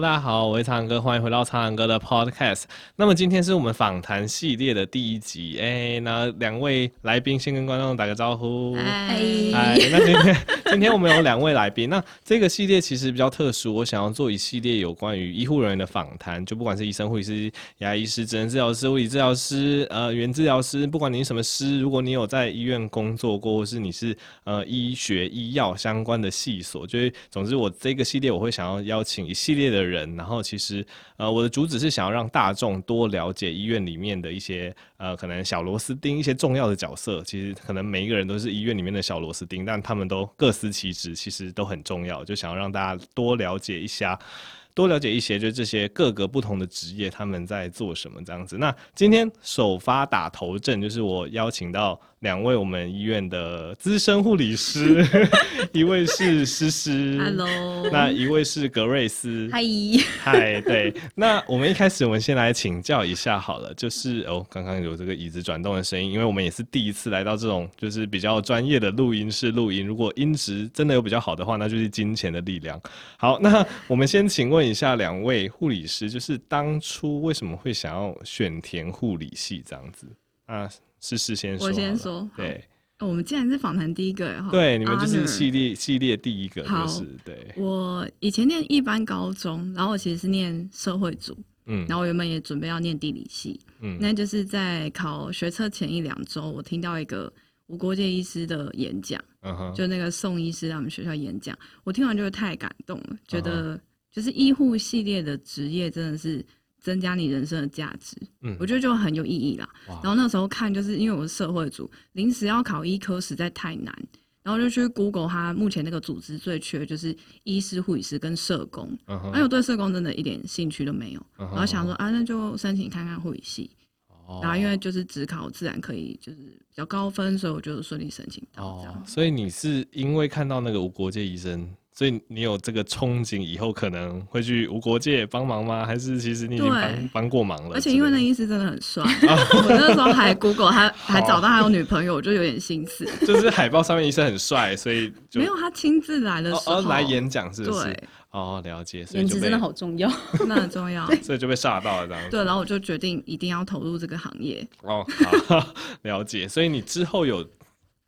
Hello，大家好，我是苍蓝鸽，欢迎回到苍蓝鸽的 Podcast。那么今天是我们访谈系列的第一集，哎、欸，那两位来宾先跟观众打个招呼。嗨，那今天 今天我们有两位来宾，那这个系列其实比较特殊，我想要做一系列有关于医护人员的访谈，就不管是医生、护理师、牙医师、职能治疗师、物理治疗师、呃，原治疗师，不管你是什么师，如果你有在医院工作过，或是你是呃医学医药相关的系所，就是总之我这个系列我会想要邀请一系列的人，人然后其实呃我的主旨是想要让大众多了解医院里面的一些呃可能小螺丝钉，一些重要的角色。其实可能每一个人都是医院里面的小螺丝钉，但他们都各司其职，其实都很重要。就想要让大家多了解一下，多了解一些，就这些各个不同的职业他们在做什么这样子。那今天首发打头阵，就是我邀请到。两位我们医院的资深护理师，一位是诗诗，Hello，那一位是格瑞斯，嗨，嗨，对，那我们一开始我们先来请教一下好了，就是哦，刚刚有这个椅子转动的声音，因为我们也是第一次来到这种就是比较专业的录音室录音，如果音质真的有比较好的话，那就是金钱的力量。好，那我们先请问一下两位护理师，就是当初为什么会想要选填护理系这样子啊？是事先说，我先说。对，我们既然是访谈第一个，对，你们就是系列系列第一个，就是对。我以前念一般高中，然后我其实是念社会组，嗯，然后我原本也准备要念地理系，嗯，那就是在考学测前一两周，我听到一个无国界医师的演讲，嗯哼，就那个宋医师在我们学校演讲，我听完就太感动了，觉得就是医护系列的职业真的是。增加你人生的价值，嗯，我觉得就很有意义啦。然后那时候看，就是因为我是社会组，临时要考医科实在太难，然后就去 Google，他目前那个组织最缺就是医师、护理师跟社工，而我对社工真的一点兴趣都没有，然后想说啊，那就申请看看护理系，哦、然后因为就是只考自然可以就是比较高分，所以我就顺利申请到所以你是因为看到那个无国界医生？所以你有这个憧憬，以后可能会去无国界帮忙吗？还是其实你已经帮帮过忙了？而且因为那医师真的很帅，我那时候还 Google 还 还找到他有女朋友，我就有点心思。就是海报上面医生很帅，所以没有他亲自来的时候哦，来演讲是不是？对哦，了解。颜值真的好重要，那很重要，所以就被吓到了这样。对，然后我就决定一定要投入这个行业。哦，好，了解。所以你之后有。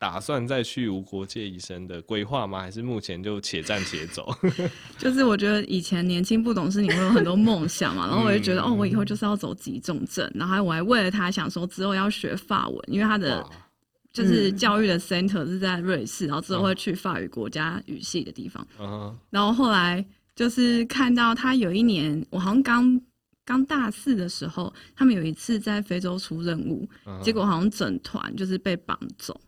打算再去无国界医生的规划吗？还是目前就且战且走？就是我觉得以前年轻不懂事，你会有很多梦想嘛，然后我就觉得、嗯、哦，我以后就是要走急重症，然后我还为了他想说之后要学法文，因为他的就是教育的 center 是在瑞士，然后之后会去法语国家语系的地方。嗯、然后后来就是看到他有一年，我好像刚刚大四的时候，他们有一次在非洲出任务，嗯、结果好像整团就是被绑走。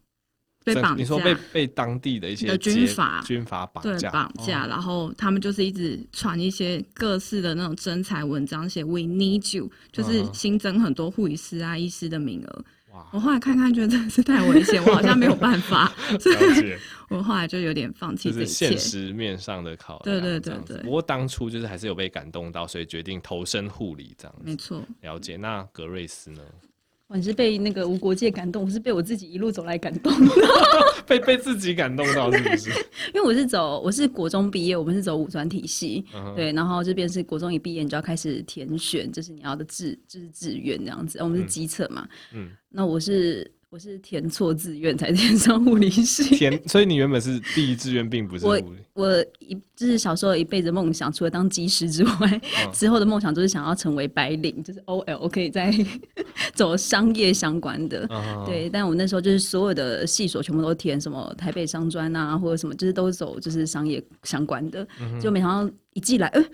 被绑架，你说被被当地的一些军阀军阀绑架，对，绑架，然后他们就是一直传一些各式的那种征才文章，写 We need you，就是新增很多护理师啊、医师的名额。哇！我后来看看，觉得真的是太危险，我好像没有办法，所以 我后来就有点放弃这一切。现实面上的考量，对对对对。不过当初就是还是有被感动到，所以决定投身护理这样子。没错。了解。那格瑞斯呢？你是被那个无国界感动，我是被我自己一路走来感动，被被自己感动到是不是？因为我是走，我是国中毕业，我们是走五专体系，uh huh. 对，然后这边是国中一毕业你就要开始填选，就是你要的志，就是志愿这样子，我们是基测嘛，嗯，那我是。我是填错志愿才填上护理系，填，所以你原本是第一志愿并不是。我我一就是小时候一辈子梦想，除了当技师之外，嗯、之后的梦想就是想要成为白领，就是 OL 可以在 走商业相关的。嗯、对，但我那时候就是所有的系所全部都填什么台北商专啊，或者什么，就是都走就是商业相关的。嗯、就没想到一进来，呃，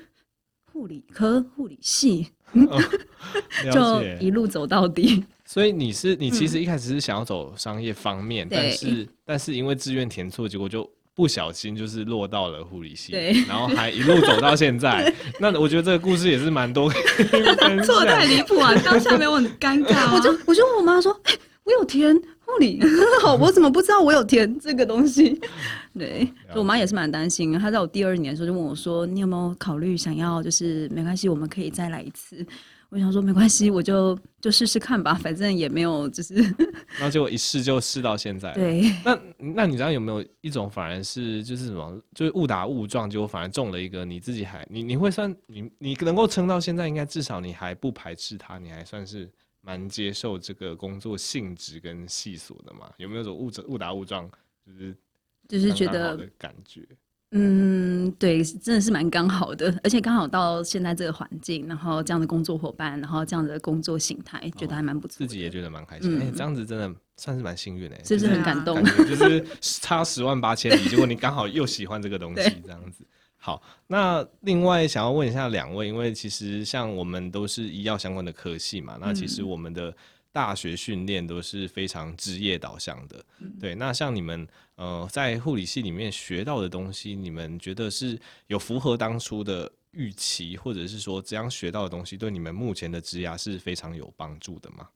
护理科护理系，哦、就一路走到底。所以你是你其实一开始是想要走商业方面，嗯、但是但是因为志愿填错，结果就不小心就是落到了护理系，对然后还一路走到现在。那我觉得这个故事也是蛮多，错太离谱啊！当下没有很尴尬、啊，我就我就问我妈说：“哎、欸，我有填护理，好，我怎么不知道我有填这个东西？” 对，解我妈也是蛮担心。她在我第二年的时候就问我说：“你有没有考虑想要就是没关系，我们可以再来一次。”我想说没关系，我就就试试看吧，反正也没有就是，然后结果一试就试到现在。对，那那你知道有没有一种反而是就是什么，就是误打误撞，结果反而中了一个，你自己还你你会算你你能够撑到现在，应该至少你还不排斥它，你还算是蛮接受这个工作性质跟细琐的嘛？有没有种误误打误撞，就是就是觉得的感觉？嗯，对，真的是蛮刚好的，而且刚好到现在这个环境，然后这样的工作伙伴，然后这样的工作形态，觉得还蛮不错，自己也觉得蛮开心。哎、嗯欸，这样子真的算是蛮幸运的，是不是很感动？就是差十万八千里，结果你刚好又喜欢这个东西，这样子。好，那另外想要问一下两位，因为其实像我们都是医药相关的科系嘛，那其实我们的。大学训练都是非常职业导向的，嗯、对。那像你们呃，在护理系里面学到的东西，你们觉得是有符合当初的预期，或者是说这样学到的东西对你们目前的职涯是非常有帮助的吗？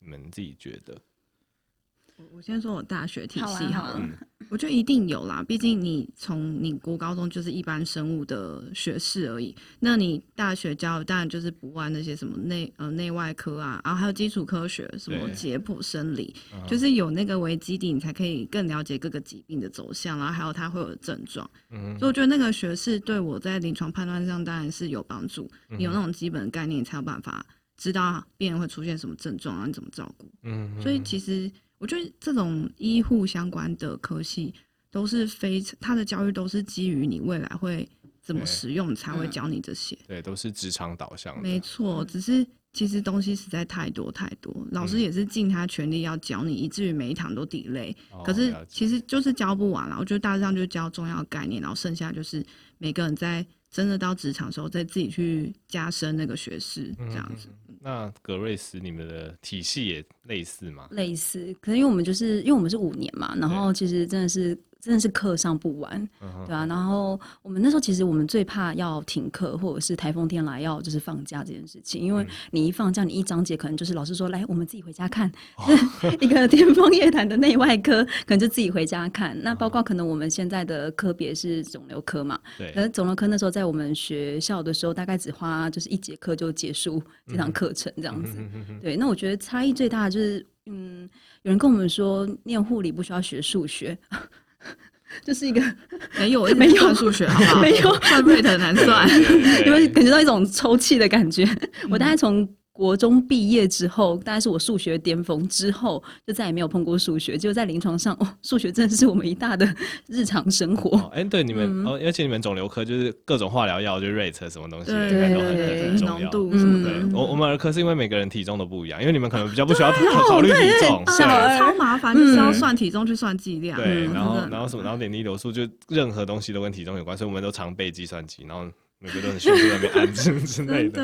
你们自己觉得？我先说我大学体系好了，我觉得一定有啦。毕竟你从你国高中就是一般生物的学士而已，那你大学教当然就是不外那些什么内呃内外科啊，然后还有基础科学，什么解剖生理，就是有那个为基底，你才可以更了解各个疾病的走向，然后还有它会有的症状。嗯，所以我觉得那个学士对我在临床判断上当然是有帮助。你有那种基本的概念，你才有办法知道病人会出现什么症状，然后你怎么照顾。嗯，所以其实。我觉得这种医护相关的科系都是非常，他的教育都是基于你未来会怎么使用，才会教你这些。对，都是职场导向的。没错，只是其实东西实在太多太多，老师也是尽他全力要教你，以至于每一堂都 delay。可是其实就是教不完了。我觉得大致上就教重要概念，然后剩下就是每个人在真的到职场的时候，再自己去加深那个学识这样子。那格瑞斯，你们的体系也类似吗？类似，可能因为我们就是因为我们是五年嘛，然后其实真的是。真的是课上不完，对吧、啊？然后我们那时候其实我们最怕要停课，或者是台风天来要就是放假这件事情，因为你一放假，你一章节可能就是老师说来，我们自己回家看、哦、一个天方夜谭的内外科，可能就自己回家看。那包括可能我们现在的科别是肿瘤科嘛，对。可是肿瘤科那时候在我们学校的时候，大概只花就是一节课就结束这堂课程这样子。嗯、对，那我觉得差异最大的就是，嗯，有人跟我们说念护理不需要学数学。就是一个 没有没有数学，好不好？没有算 rate 很难算，因为感觉到一种抽泣的感觉。我大概从。国中毕业之后，大概是我数学巅峰之后，就再也没有碰过数学。就在临床上，哦，数学真的是我们一大的日常生活。哎、哦欸，对你们，嗯、哦，而且你们肿瘤科就是各种化疗药，就 rate 什么东西，对应该都很很重要。度什么的。对，我我们儿科是因为每个人体重都不一样，因为你们可能比较不需要 考虑体重，小儿超麻烦，就是要算体重去算剂量。对，然后然后什么，然后点滴流速，就任何东西都跟体重有关，所以我们都常备计算机，然后每个都很迅速在那边按之之类的。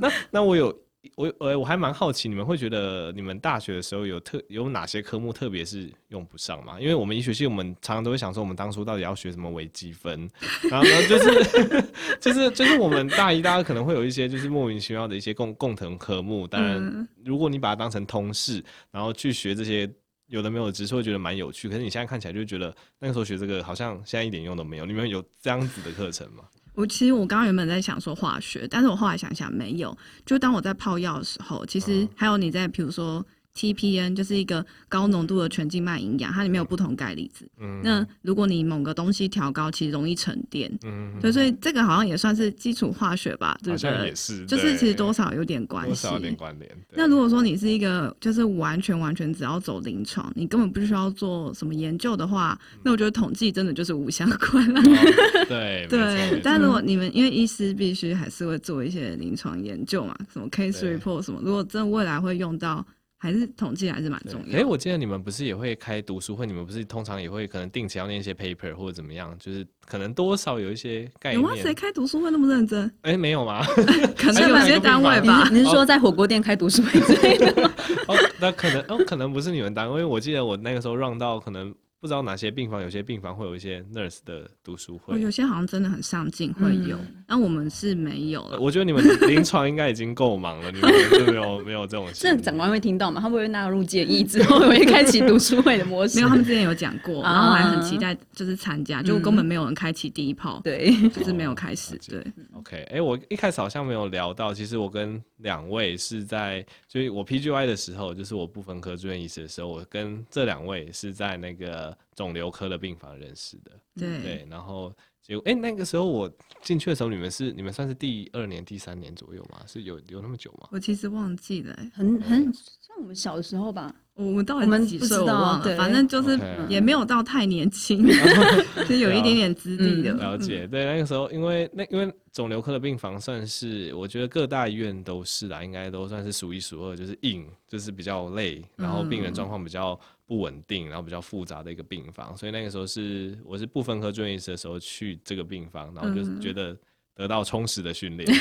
那那我有。我我我还蛮好奇，你们会觉得你们大学的时候有特有哪些科目特别是用不上吗？因为我们医学系，我们常常都会想说，我们当初到底要学什么微积分，然后呢，就是就是就是我们大一、大二可能会有一些就是莫名其妙的一些共共同科目。当然，如果你把它当成通识，然后去学这些有的没有的，只是会觉得蛮有趣。可是你现在看起来就觉得那个时候学这个好像现在一点用都没有。你们有这样子的课程吗？我其实我刚刚原本在想说化学，但是我后来想想没有。就当我在泡药的时候，其实还有你在，比如说。TPN 就是一个高浓度的全静脉营养，它里面有不同钙离子。嗯，那如果你某个东西调高，其实容易沉淀。嗯，对，所以这个好像也算是基础化学吧，对不对？也是，就是其实多少有点关系，多少有点关联。那如果说你是一个就是完全完全只要走临床，你根本不需要做什么研究的话，那我觉得统计真的就是无相关了。对 对，但如果你们因为医师必须还是会做一些临床研究嘛，什么 case report 什么，如果真的未来会用到。还是统计还是蛮重要的。哎、欸，我记得你们不是也会开读书会？你们不是通常也会可能定期要念一些 paper 或者怎么样？就是可能多少有一些概念。有吗？谁开读书会那么认真？哎、欸，没有吗？可能有些单位吧。你是说在火锅店开读书会之类的吗？哦，那可能哦，可能不是你们单位。因为我记得我那个时候 run 到可能。不知道哪些病房，有些病房会有一些 nurse 的读书会，有些好像真的很上进，会有。那、嗯、我们是没有了。我觉得你们临床应该已经够忙了，你们就没有没有这种。这长官会听到吗？他不会纳入建议之后会开启读书会的模式？没有，他们之前有讲过，然后还很期待就是参加，就根本没有人开启第一炮，对，就是没有开始。对，OK，哎、欸，我一开始好像没有聊到，其实我跟两位是在，就是我 PGY 的时候，就是我不分科住院医师的时候，我跟这两位是在那个肿瘤科的病房认识的。对对，然后结果，哎、欸，那个时候我进去的时候，你们是你们算是第二年、第三年左右吗？是有有那么久吗？我其实忘记了、欸，很很像我们小的时候吧。我们到底几岁？我忘了，对，反正就是也没有到太年轻，就有一点点资历的。了解，对，那个时候因为那因为肿瘤科的病房算是我觉得各大医院都是啦，应该都算是数一数二，就是硬，就是比较累，然后病人状况比较不稳定，然后比较复杂的一个病房，所以那个时候是我是不分科住院医师的时候去这个病房，然后就是觉得。得到充实的训练，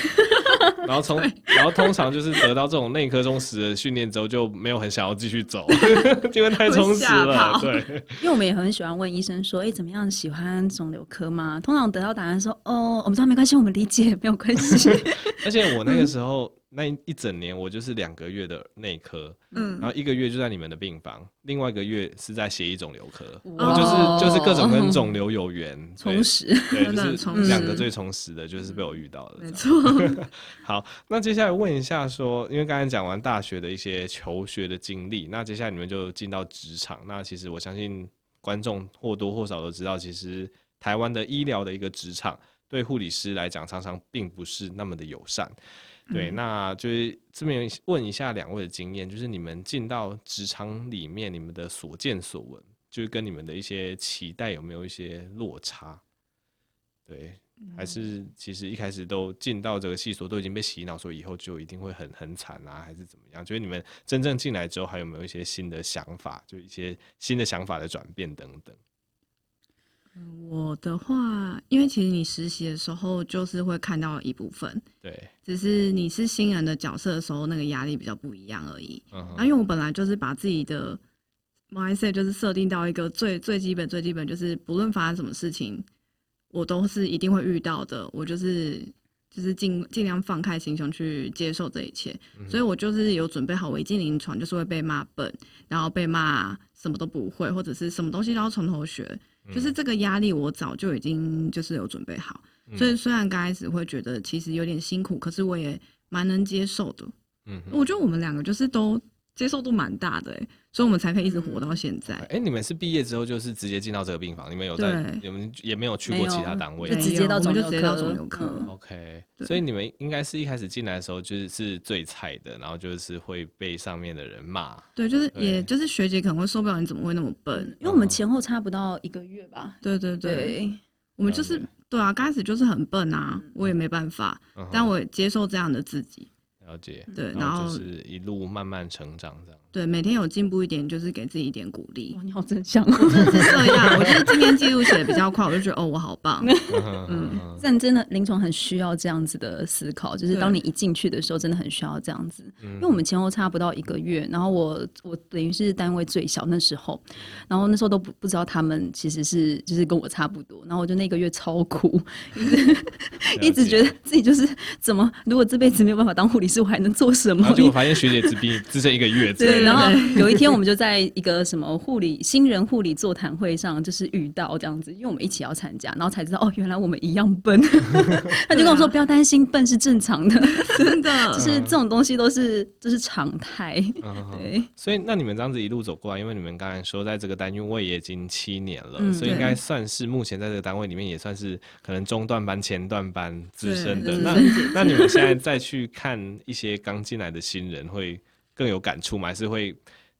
然后从然后通常就是得到这种内科中实的训练之后，就没有很想要继续走，因为太充实了。对，因为我们也很喜欢问医生说，哎、欸，怎么样喜欢肿瘤科吗？通常得到答案说，哦，我们说没关系，我们理解，没有关系。而且我那个时候。那一整年我就是两个月的内科，嗯，然后一个月就在你们的病房，另外一个月是在血液肿瘤科，我就是就是各种跟肿瘤有缘，充实，对，就是两个最充实的，就是被我遇到的，没错。好，那接下来问一下说，因为刚才讲完大学的一些求学的经历，那接下来你们就进到职场，那其实我相信观众或多或少都知道，其实台湾的医疗的一个职场对护理师来讲，常常并不是那么的友善。对，那就是这边问一下两位的经验，就是你们进到职场里面，你们的所见所闻，就是跟你们的一些期待有没有一些落差？对，还是其实一开始都进到这个系所都已经被洗脑，说以后就一定会很很惨啊，还是怎么样？就是你们真正进来之后，还有没有一些新的想法，就一些新的想法的转变等等？我的话，因为其实你实习的时候就是会看到一部分，对，只是你是新人的角色的时候，那个压力比较不一样而已。嗯，那因为我本来就是把自己的 mindset 就是设定到一个最最基本最基本，就是不论发生什么事情，我都是一定会遇到的。我就是就是尽尽量放开心胸去接受这一切，嗯，所以我就是有准备好，我一进临床就是会被骂笨，然后被骂什么都不会，或者是什么东西都要从头学。就是这个压力，我早就已经就是有准备好，嗯、所以虽然刚开始会觉得其实有点辛苦，可是我也蛮能接受的。嗯，我觉得我们两个就是都接受度蛮大的，哎，所以我们才可以一直活到现在。哎、欸，你们是毕业之后就是直接进到这个病房，你们有在，你们也没有去过其他单位，就直接到肿瘤科。嗯、OK，所以你们应该是一开始进来的时候就是是最菜的，然后就是会被上面的人骂。对，就是也就是学姐可能会受不了你怎么会那么笨，因为我们前后差不到一个月吧。对对对，对。我们就是对啊，刚开始就是很笨啊，我也没办法，嗯、但我也接受这样的自己。了解，对，然后就是一路慢慢成长这样。对，每天有进步一点，就是给自己一点鼓励。你好正向，我真的是这样。我觉得今天记录写的比较快，我就觉得哦，我好棒。嗯，但真的临床很需要这样子的思考，就是当你一进去的时候，真的很需要这样子。因为我们前后差不到一个月，然后我我等于是单位最小那时候，然后那时候都不不知道他们其实是就是跟我差不多，然后我就那个月超苦，一直觉得自己就是怎么，如果这辈子没有办法当护理师，我还能做什么？结果发现学姐只比你资深一个月。对。然后有一天，我们就在一个什么护理新人护理座谈会上，就是遇到这样子，因为我们一起要参加，然后才知道哦，原来我们一样笨。他就跟我说：“不要担心，笨是正常的，真的，就是这种东西都是就是常态。”对。所以，那你们这样子一路走过来，因为你们刚才说在这个单位也已经七年了，所以应该算是目前在这个单位里面也算是可能中段班、前段班资深的。那那你们现在再去看一些刚进来的新人会。更有感触吗？还是会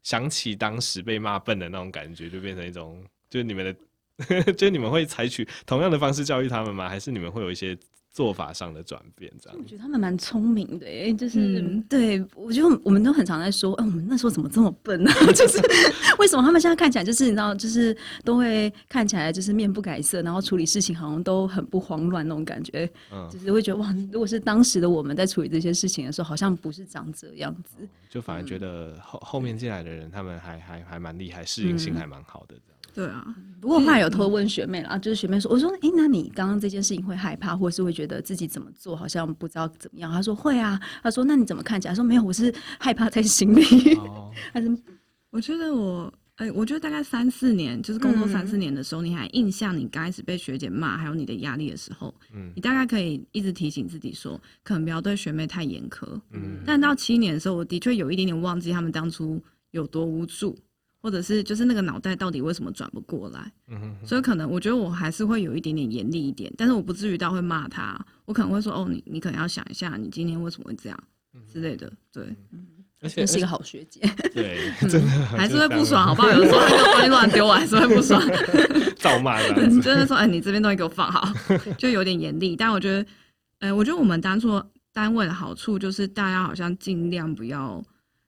想起当时被骂笨的那种感觉，就变成一种，就是你们的，就是你们会采取同样的方式教育他们吗？还是你们会有一些？做法上的转变，这样。我觉得他们蛮聪明的，哎，就是、嗯、对我觉得我们都很常在说，哎、欸，我们那时候怎么这么笨呢、啊？就是为什么他们现在看起来就是你知道，就是都会看起来就是面不改色，然后处理事情好像都很不慌乱那种感觉，嗯，就是会觉得哇，如果是当时的我们在处理这些事情的时候，好像不是长这样子，就反而觉得后后面进来的人，他们还还还蛮厉害，适应性还蛮好的这样。对啊，不过后来有偷问学妹啦，就是学妹说，我说，哎、欸，那你刚刚这件事情会害怕，或是会觉得自己怎么做好像不知道怎么样？她说会啊，她说那你怎么看起来？说没有，我是害怕在心里。哦、还是我觉得我哎、欸，我觉得大概三四年，就是工作三四年的时候，嗯、你还印象你刚开始被学姐骂，还有你的压力的时候，嗯，你大概可以一直提醒自己说，可能不要对学妹太严苛，嗯。但到七年的时候，我的确有一点点忘记他们当初有多无助，或者是就是那个脑袋到底为什么转不过来，嗯哼哼。所以可能我觉得我还是会有一点点严厉一点，但是我不至于到会骂他，我可能会说，哦，你你可能要想一下，你今天为什么会这样之类的，对。嗯而且是一个好学姐，对，真的还是会不爽，好不好？有的时候那个东西乱丢，我还是会不爽，照骂真的说，哎，你这边东西给我放好，就有点严厉。但我觉得，哎，我觉得我们当初单位的好处就是，大家好像尽量不要，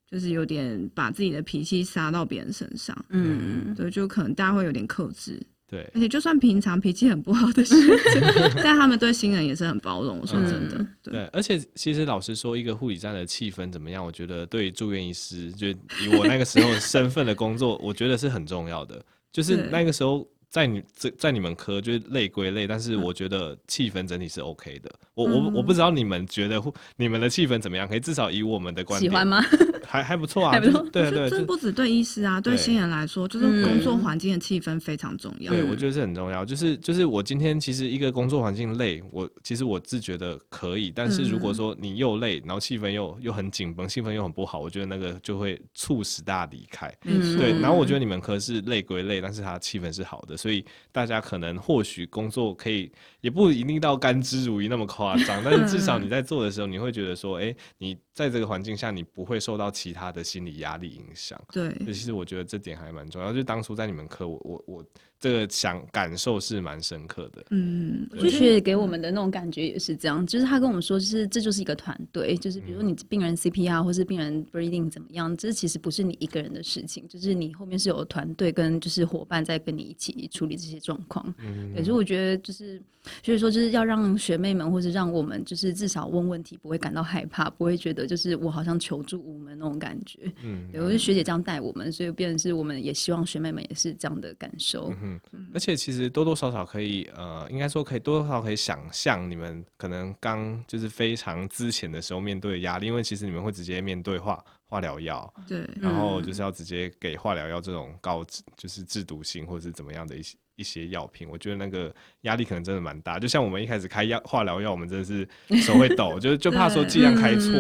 就是有点把自己的脾气撒到别人身上。嗯，对，就可能大家会有点克制。对，而且就算平常脾气很不好的学姐，但他们对新人也是很包容。我说真的，嗯、对，对。而且其实老实说，一个护理站的气氛怎么样，我觉得对住院医师，就以我那个时候身份的工作，我觉得是很重要的。就是那个时候。在你这在你们科就是累归累，但是我觉得气氛整体是 OK 的。我我我不知道你们觉得你们的气氛怎么样？可以至少以我们的观点，喜欢吗？还还不错啊，还不错。对对，这不止对医师啊，对新人来说，就是工作环境的气氛非常重要。对，我觉得是很重要。就是就是我今天其实一个工作环境累，我其实我自觉得可以。但是如果说你又累，然后气氛又又很紧绷，气氛又很不好，我觉得那个就会促使大家离开。嗯，对。然后我觉得你们科是累归累，但是它气氛是好的，所以大家。可能或许工作可以也不一定到甘之如饴那么夸张，但是至少你在做的时候，你会觉得说，哎、欸，你在这个环境下，你不会受到其他的心理压力影响。对，其实我觉得这点还蛮重要。就当初在你们科，我我我。这个想感受是蛮深刻的，嗯，学姐给我们的那种感觉也是这样，就是他跟我们说，就是这就是一个团队，就是比如说你病人 CPR 或是病人 breathing 怎么样，这其实不是你一个人的事情，就是你后面是有团队跟就是伙伴在跟你一起处理这些状况。嗯，所以我觉得就是，所以说就是要让学妹们或是让我们就是至少问问题不会感到害怕，不会觉得就是我好像求助无门那种感觉。嗯，对，我觉得学姐这样带我们，所以变成是我们也希望学妹们也是这样的感受。嗯嗯，而且其实多多少少可以，呃，应该说可以多多少少可以想象你们可能刚就是非常之前的时候面对的压力，因为其实你们会直接面对化化疗药，对，然后就是要直接给化疗药这种高就是制毒性或者是怎么样的一些一些药品，我觉得那个压力可能真的蛮大。就像我们一开始开药化疗药，我们真的是 手会抖，就是就怕说剂量开错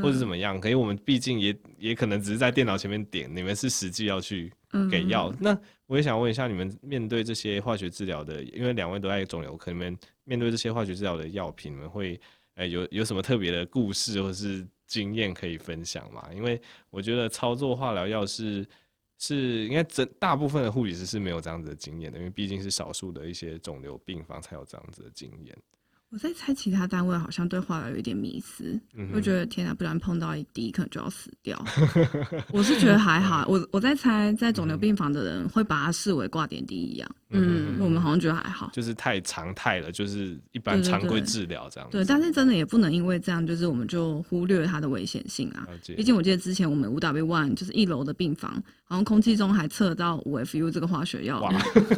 或者怎么样。可是我们毕竟也也可能只是在电脑前面点，你们是实际要去给药，那。我也想问一下，你们面对这些化学治疗的，因为两位都在肿瘤科，你们面对这些化学治疗的药品，你们会，呃、欸，有有什么特别的故事或是经验可以分享吗？因为我觉得操作化疗药是是应该整大部分的护理师是没有这样子的经验的，因为毕竟是少数的一些肿瘤病房才有这样子的经验。我在猜，其他单位好像对化疗有一点迷思，我觉得天哪，不然碰到一滴可能就要死掉。我是觉得还好，我我在猜，在肿瘤病房的人会把它视为挂点滴一样。嗯，我们好像觉得还好，就是太常态了，就是一般常规治疗这样子。对，但是真的也不能因为这样，就是我们就忽略它的危险性啊。毕竟我记得之前我们五 W One 就是一楼的病房，好像空气中还测到五 FU 这个化学药，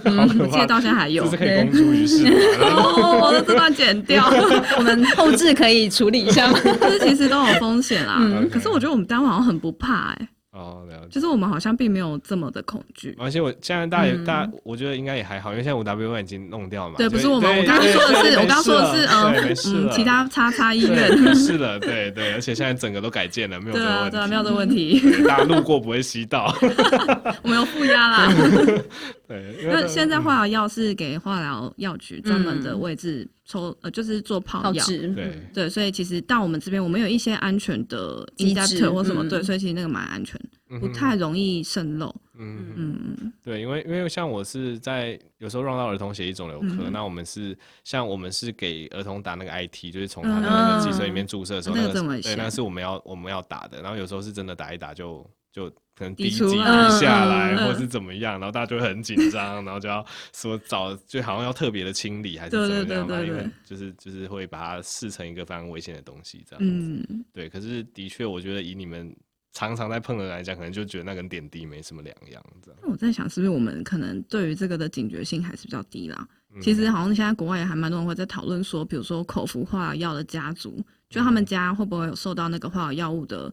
我记得到现在还有。这是可以公诸于世 哦，我的这段剪掉，我们后置可以处理一下吗？就是其实都有风险啦。可是我觉得我们单位好像很不怕哎。哦，了解。就是我们好像并没有这么的恐惧，而且我现在大家也大，我觉得应该也还好，因为现在五 W 已经弄掉了嘛。对，不是我们，我刚刚说的是，我刚刚说的是，嗯，其他叉叉医院是的，对对，而且现在整个都改建了，没有这个问题，对，没有这个问题，大家路过不会吸到，我们有负压啦。对，那现在化疗药是给化疗药局专门的位置抽，呃，就是做泡药，对对，所以其实到我们这边，我们有一些安全的 inductor 或什么，对，所以其实那个蛮安全。不太容易渗漏。嗯嗯对，因为因为像我是在有时候 run 到儿童血液肿瘤科，嗯、那我们是像我们是给儿童打那个 IT，就是从他的那个脊髓里面注射的时候，那个对，那是我们要我们要打的。然后有时候是真的打一打就就可能滴几滴下来，嗯、或是怎么样，然后大家就会很紧张，然后就要说找就好像要特别的清理还是怎么样嘛，对对对对对，因为就是就是会把它视成一个非常危险的东西这样子。嗯，对。可是的确，我觉得以你们。常常在碰的人来讲，可能就觉得那跟点滴没什么两样，这样。那我在想，是不是我们可能对于这个的警觉性还是比较低啦？嗯、其实好像现在国外也还蛮多人会在讨论说，比如说口服化疗药的家族，就他们家会不会有受到那个化疗药物的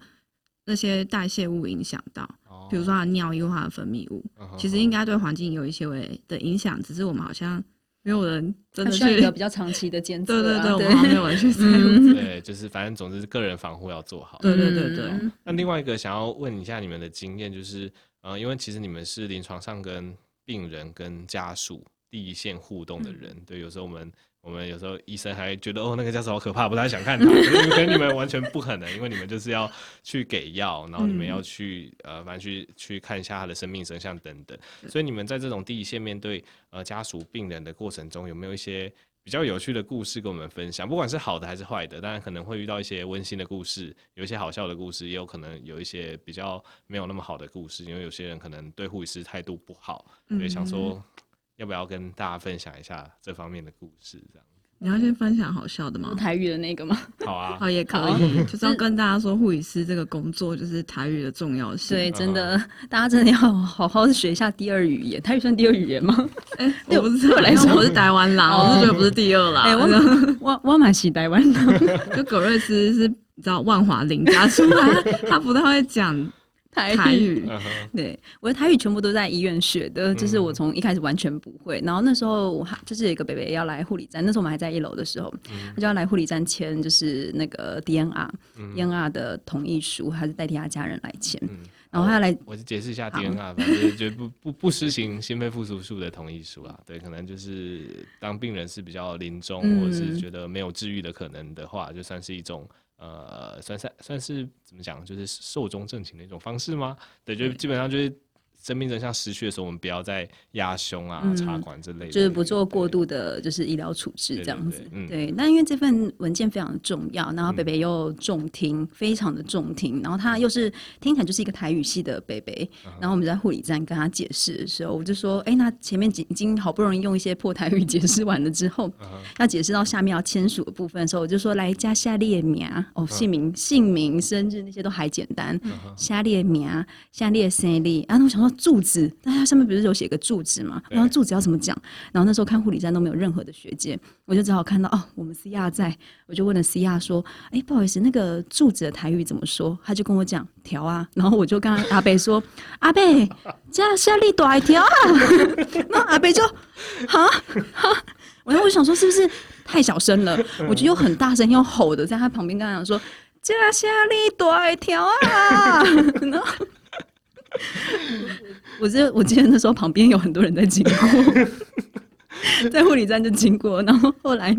那些代谢物影响到？比如说它的尿液或他的分泌物，其实应该对环境有一些微的影响，只是我们好像没有人真的需要一个比较长期的监测。对对对，对我们没有人去测。对，就是反正总之是个人防护要做好。对对对对。那另外一个想要问一下你们的经验，就是呃，因为其实你们是临床上跟病人跟家属第一线互动的人，嗯、对，有时候我们。我们有时候医生还觉得哦，那个家属好可怕，不太想看他。可是跟你们完全不可能，因为你们就是要去给药，然后你们要去呃，反正去去看一下他的生命真相等等。所以你们在这种第一线面对呃家属病人的过程中，有没有一些比较有趣的故事跟我们分享？不管是好的还是坏的，当然可能会遇到一些温馨的故事，有一些好笑的故事，也有可能有一些比较没有那么好的故事，因为有些人可能对护理师态度不好，所以想说。要不要跟大家分享一下这方面的故事？这样，你要先分享好笑的吗？台语的那个吗？好啊，好也可以，就是要跟大家说护理师这个工作就是台语的重要性。对，真的，大家真的要好好学一下第二语言。台语算第二语言吗？哎，我不是，我来说我是台湾啦，我是觉得不是第二啦。哎，我我我蛮喜台湾的，就葛瑞斯是你知道万华林家出来，他不太会讲。台语，台语 uh huh. 对，我的台语全部都在医院学的，就是我从一开始完全不会。然后那时候我还就是有一个北北要来护理站，那时候我们还在一楼的时候，他就要来护理站签，就是那个 DNR，DNR 的同意书，还是代替他家人来签。然后他要来，我就解释一下 DNR，反正就不不不实行心肺复苏术的同意书啊。对，可能就是当病人是比较临终，或者是觉得没有治愈的可能的话，就算是一种。呃，算是算是怎么讲，就是寿终正寝的一种方式吗？对，就基本上就是。生命真相失去的时候，我们不要再压胸啊、嗯、插管之类的，就是不做过度的，就是医疗处置这样子。对，那、嗯、因为这份文件非常的重要，然后北北又重听，嗯、非常的重听，然后他又是听起来就是一个台语系的北北，嗯、然后我们在护理站跟他解释的时候，我就说，哎、欸，那前面已经好不容易用一些破台语解释完了之后，嗯、要解释到下面要签署的部分的时候，我就说，来加下列名哦，姓名、嗯、姓名、生日那些都还简单，嗯、下列名、下列生日，啊，那我想说。住址，但它上面不是有写个柱子吗？然后柱子要怎么讲？然后那时候看护理站都没有任何的学姐，我就只好看到哦，我们 C R 在，我就问了 C R 说：“哎、欸，不好意思，那个柱子的台语怎么说？”他就跟我讲“条啊”，然后我就跟阿贝说：“阿北，家下里多一条啊。”那阿贝就哈哈，然后我就想说是不是太小声了？我就又很大声又吼的在他旁边跟他讲说：“家下里多一条啊。” 然后。我记得我记得那时候旁边有很多人在经过，在护理站就经过，然后后来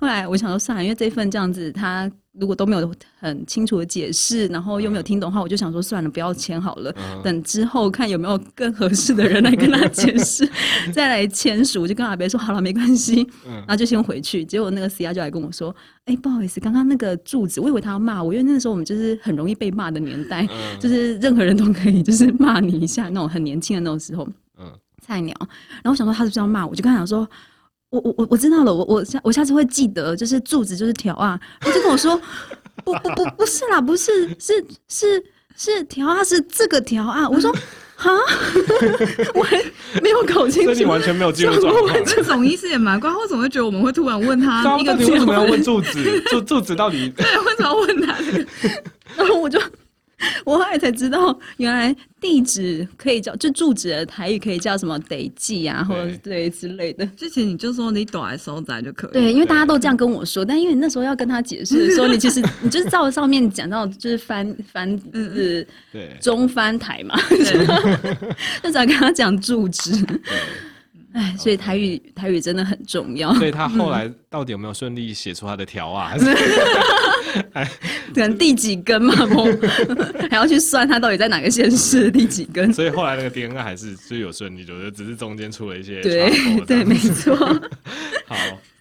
后来我想说算了，因为这份这样子他。如果都没有很清楚的解释，然后又没有听懂的话，我就想说算了，不要签好了。等之后看有没有更合适的人来跟他解释，再来签署。我就跟阿伯说好了，没关系，然后就先回去。结果那个 C R 就来跟我说：“哎，不好意思，刚刚那个柱子，我以为他要骂我，因为那时候我们就是很容易被骂的年代，就是任何人都可以就是骂你一下那种很年轻的那种时候，菜鸟。然后我想说他是不是要骂我，就跟他讲说。”我我我我知道了，我我下我下次会记得，就是柱子就是条啊，他就跟我说，不不不不是啦，不是是是是条啊，是这个条啊，我说哈，我还没有搞清楚，你完全没有记住。这种意思也蛮怪，为什么会觉得我们会突然问他一个？你为什么要问 柱子？柱柱子到底？对，为什么要问他这个？然后我就。我后来才知道，原来地址可以叫，就住址的台语可以叫什么得记啊，或者对之类的。之前你就说你躲来收窄就可以。对，因为大家都这样跟我说，但因为你那时候要跟他解释说，你其实你就是照上面讲到，就是翻翻是中翻台嘛，那只要跟他讲住址。哎，所以台语台语真的很重要。所以他后来到底有没有顺利写出他的条啊？还 是 可能第几根嘛？还要去算他到底在哪个县市第几根？所以后来那个 DNA 还是就有顺利，就得只是中间出了一些对对，没错。好。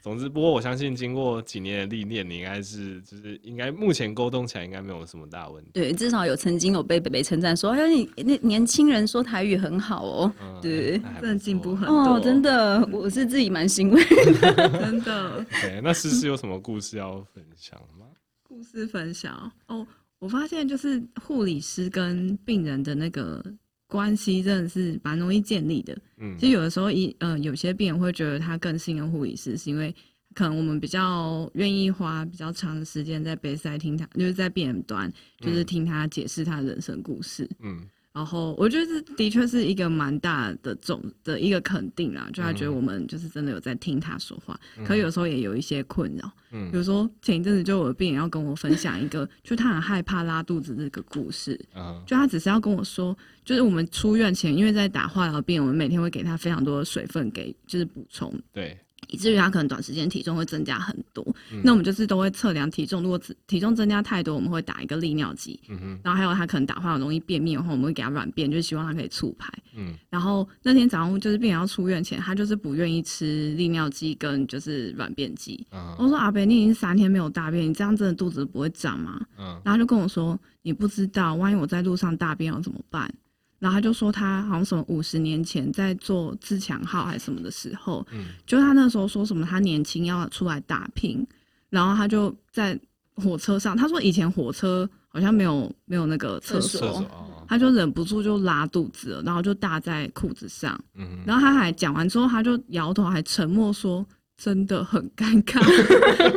总之，不过我相信经过几年的历练，你应该是就是应该目前沟通起来应该没有什么大问题。对，至少有曾经有被北北称赞说，哎，你那年轻人说台语很好哦。嗯、对，真的进步很多。哦，真的，我是自己蛮欣慰的，真的。对，那诗诗有什么故事要分享吗？故事分享哦，我发现就是护理师跟病人的那个。关系真的是蛮容易建立的。嗯，其实有的时候一呃，有些病人会觉得他更信任护理师，是因为可能我们比较愿意花比较长的时间在 bedside 听他，就是在病人端，就是听他解释他的人生故事。嗯，然然后我觉得这的确是一个蛮大的种的一个肯定啦，就他觉得我们就是真的有在听他说话，嗯、可有时候也有一些困扰。嗯，比如说前一阵子就我的病人要跟我分享一个，就他很害怕拉肚子这个故事。嗯，就他只是要跟我说，就是我们出院前，因为在打化疗病，我们每天会给他非常多的水分给就是补充。对。以至于他可能短时间体重会增加很多，嗯、那我们就是都会测量体重，如果体重增加太多，我们会打一个利尿剂。嗯，然后还有他可能打化疗容易便秘的话，我们会给他软便，就是希望他可以促排。嗯，然后那天早上就是病人要出院前，他就是不愿意吃利尿剂跟就是软便剂。嗯，我说阿北，你已经三天没有大便，你这样真的肚子不会胀吗？嗯，然后他就跟我说，你不知道，万一我在路上大便要怎么办？然后他就说，他好像什么五十年前在做自强号还是什么的时候，嗯，就他那时候说什么他年轻要出来打拼，然后他就在火车上，他说以前火车好像没有没有那个厕所，他就忍不住就拉肚子了，然后就大在裤子上，嗯，然后他还讲完之后，他就摇头还沉默说。真的很尴尬，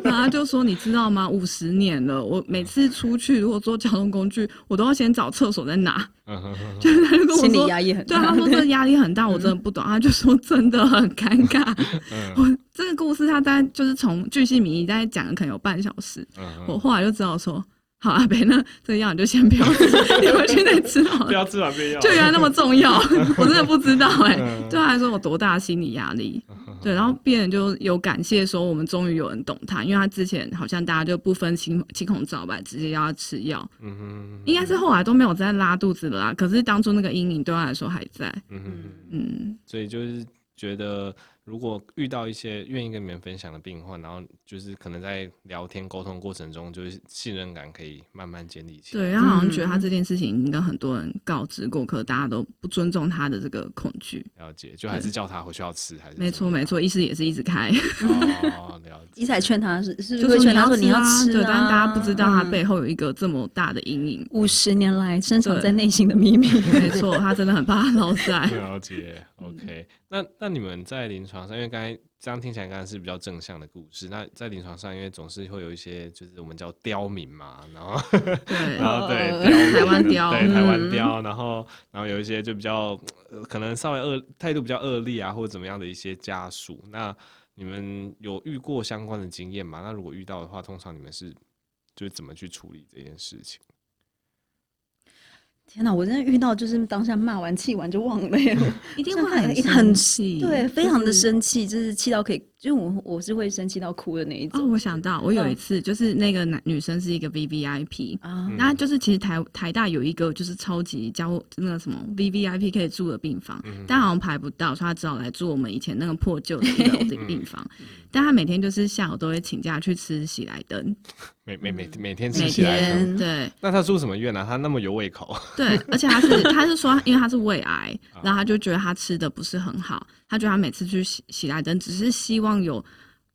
然后他就说：“你知道吗？五十年了，我每次出去如果坐交通工具，我都要先找厕所在哪。”就是他就跟我说，心理压力很大。对，他说这个压力很大，我真的不懂。他就说真的很尴尬。我这个故事他大概就是从巨细靡遗大概讲了可能有半小时。我后来就知道说。好阿北，那这个药你就先不要吃，你回去再吃好了。不要吃软便药，就原来那么重要，我真的不知道哎、欸。对他来说有多大的心理压力？对，然后病人就有感谢说，我们终于有人懂他，因为他之前好像大家就不分青青红皂白，直接要他吃药。嗯哼，应该是后来都没有再拉肚子了啦。可是当初那个阴影对他来说还在。嗯哼嗯，所以就是觉得。如果遇到一些愿意跟你们分享的病患，然后就是可能在聊天沟通过程中，就是信任感可以慢慢建立起来。对，他好像觉得他这件事情已经跟很多人告知过，可大家都不尊重他的这个恐惧。了解，就还是叫他回去要吃，还是没错没错，医师也是一直开。哦，了解。医生劝他是是就会劝他说你要吃，对，但大家不知道他背后有一个这么大的阴影，五十年来深藏在内心的秘密。没错，他真的很怕老塞。了解，OK。那那你们在临床上，因为刚才。这样听起来刚才是比较正向的故事。那在临床上，因为总是会有一些，就是我们叫刁民嘛，然后，对，然后对，台湾刁，对，台湾刁，然后，然后有一些就比较可能稍微恶态度比较恶劣啊，或者怎么样的一些家属。那你们有遇过相关的经验吗？那如果遇到的话，通常你们是就是怎么去处理这件事情？天哪！我真的遇到就是当下骂完气完就忘了，一定会很气，对，非常的生气，就是气到可以。就我我是会生气到哭的那一种。哦，我想到我有一次，就是那个男女生是一个 VVIP 啊，那就是其实台台大有一个就是超级交那个什么 VVIP 可以住的病房，但好像排不到，所以他只好来住我们以前那个破旧的病房。但他每天就是下午都会请假去吃喜来登，每每每每天吃喜来登。对。那他住什么院呢？他那么有胃口？对，而且他是他是说，因为他是胃癌，然后他就觉得他吃的不是很好。他觉得他每次去喜喜来登，只是希望有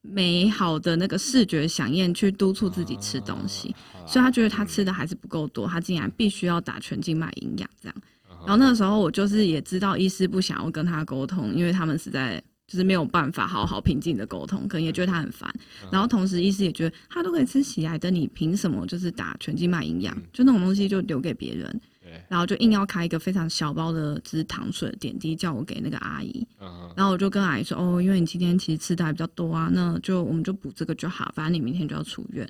美好的那个视觉饗宴去督促自己吃东西，所以他觉得他吃的还是不够多，他竟然必须要打全静脉营养这样。然后那个时候我就是也知道医师不想要跟他沟通，因为他们实在就是没有办法好好平静的沟通，可能也觉得他很烦。然后同时医师也觉得他都可以吃喜来的，你凭什么就是打全静脉营养？就那种东西就留给别人。然后就硬要开一个非常小包的，只是糖水的点滴，叫我给那个阿姨。然后我就跟阿姨说：“哦，因为你今天其实吃的还比较多啊，那就我们就补这个就好，反正你明天就要出院。”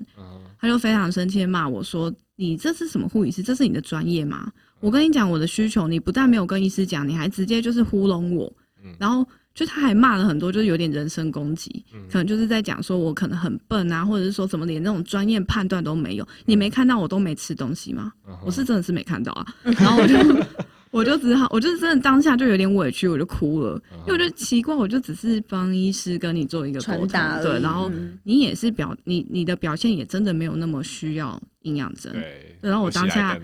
他就非常生气的骂我说：“你这是什么护理师？这是你的专业吗？我跟你讲我的需求，你不但没有跟医师讲，你还直接就是糊弄我。”然后。就他还骂了很多，就是有点人身攻击，可能就是在讲说我可能很笨啊，或者是说怎么连那种专业判断都没有。你没看到我都没吃东西吗？我是真的是没看到啊。然后我就我就只好，我就是真的当下就有点委屈，我就哭了，因为我就奇怪，我就只是帮医师跟你做一个沟通，对，然后你也是表你你的表现也真的没有那么需要营养针，对，然后我当下。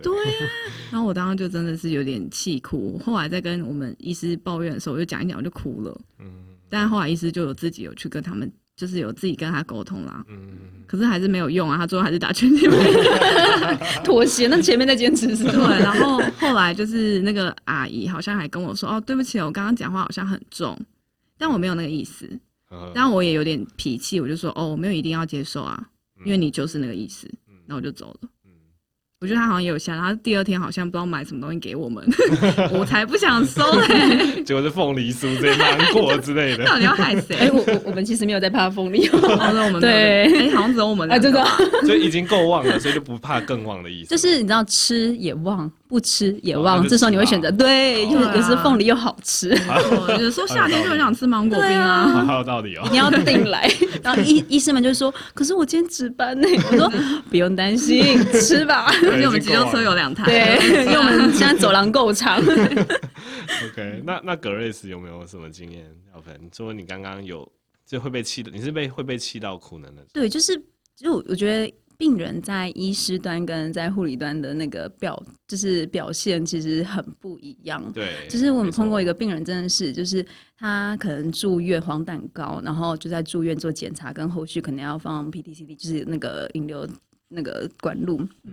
对呀、啊，然后我当时就真的是有点气哭。后来在跟我们医师抱怨的时候，我就讲一讲，我就哭了。嗯，但后来医师就有自己有去跟他们，就是有自己跟他沟通啦。嗯，可是还是没有用啊，他最后还是打全静脉 妥协。那前面在坚持是对，然后后来就是那个阿姨好像还跟我说：“哦，对不起，我刚刚讲话好像很重，但我没有那个意思。”但我也有点脾气，我就说：“哦，我没有一定要接受啊，因为你就是那个意思。”那我就走了。我觉得他好像也有下，然后第二天好像不知道买什么东西给我们，我才不想收嘞、欸。结果是凤梨酥、这些芒果之类的。到底要害谁？哎、欸，我我我们其实没有在怕凤梨，哦，那我们对，哎、欸，好像只有我们啊，真的，所以已经够旺了，所以就不怕更旺的意思。就是你知道，吃也旺，不吃也忘，哦、这时候你会选择对，又有时凤梨又好吃。有时候夏天就很想吃芒果冰啊，好有道理哦。你要定来，然后医医生们就说，可是我今天值班呢。我说不用担心。吃吧，因为我们急救车有两台，对，因为我们现在走廊够长。OK，那那格瑞斯有没有什么经验要分？说你刚刚有就会被气的，你是被会被气到苦能的？对，就是就我觉得病人在医师端跟在护理端的那个表，就是表现其实很不一样。对，就是我们碰过一个病人，真的是就是他可能住院黄疸高，然后就在住院做检查，跟后续可能要放 PTCD，就是那个引流。那个管路，嗯，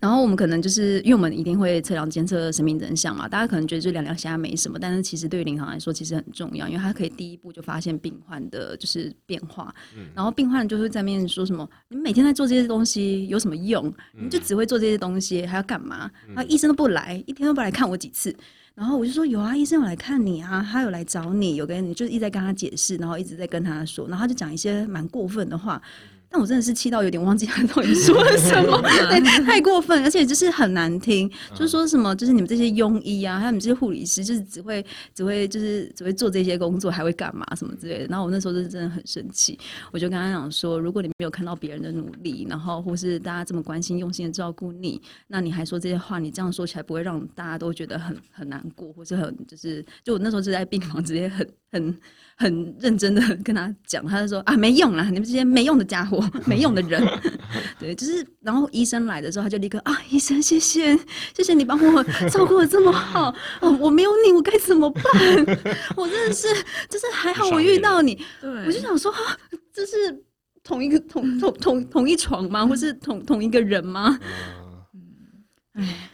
然后我们可能就是因为我们一定会测量监测生命真相嘛，大家可能觉得就量量下没什么，但是其实对于临床来说其实很重要，因为它可以第一步就发现病患的就是变化，嗯，然后病患就会在面说什么，你每天在做这些东西有什么用？你就只会做这些东西，还要干嘛？然后医生都不来，一天都不来看我几次，然后我就说有啊，医生有来看你啊，他有来找你，有跟你就是一直在跟他解释，然后一直在跟他说，然后他就讲一些蛮过分的话。但我真的是气到有点忘记他到底说了什么，对，太过分，而且就是很难听，就是说什么，就是你们这些庸医啊，还有你们这些护理师，就是只会只会就是只会做这些工作，还会干嘛什么之类的。然后我那时候就是真的很生气，我就跟他讲说，如果你没有看到别人的努力，然后或是大家这么关心、用心的照顾你，那你还说这些话，你这样说起来不会让大家都觉得很很难过，或是很就是，就我那时候就在病房直接很很。很认真的跟他讲，他就说啊，没用啦，你们这些没用的家伙，没用的人，对，就是，然后医生来的时候，他就立刻啊，医生，谢谢，谢谢你帮我照顾的这么好，哦，我没有你，我该怎么办？我真的是，就是还好我遇到你，对，我就想说，啊，这是同一个同同同同一床吗？或是同同一个人吗？嗯，哎。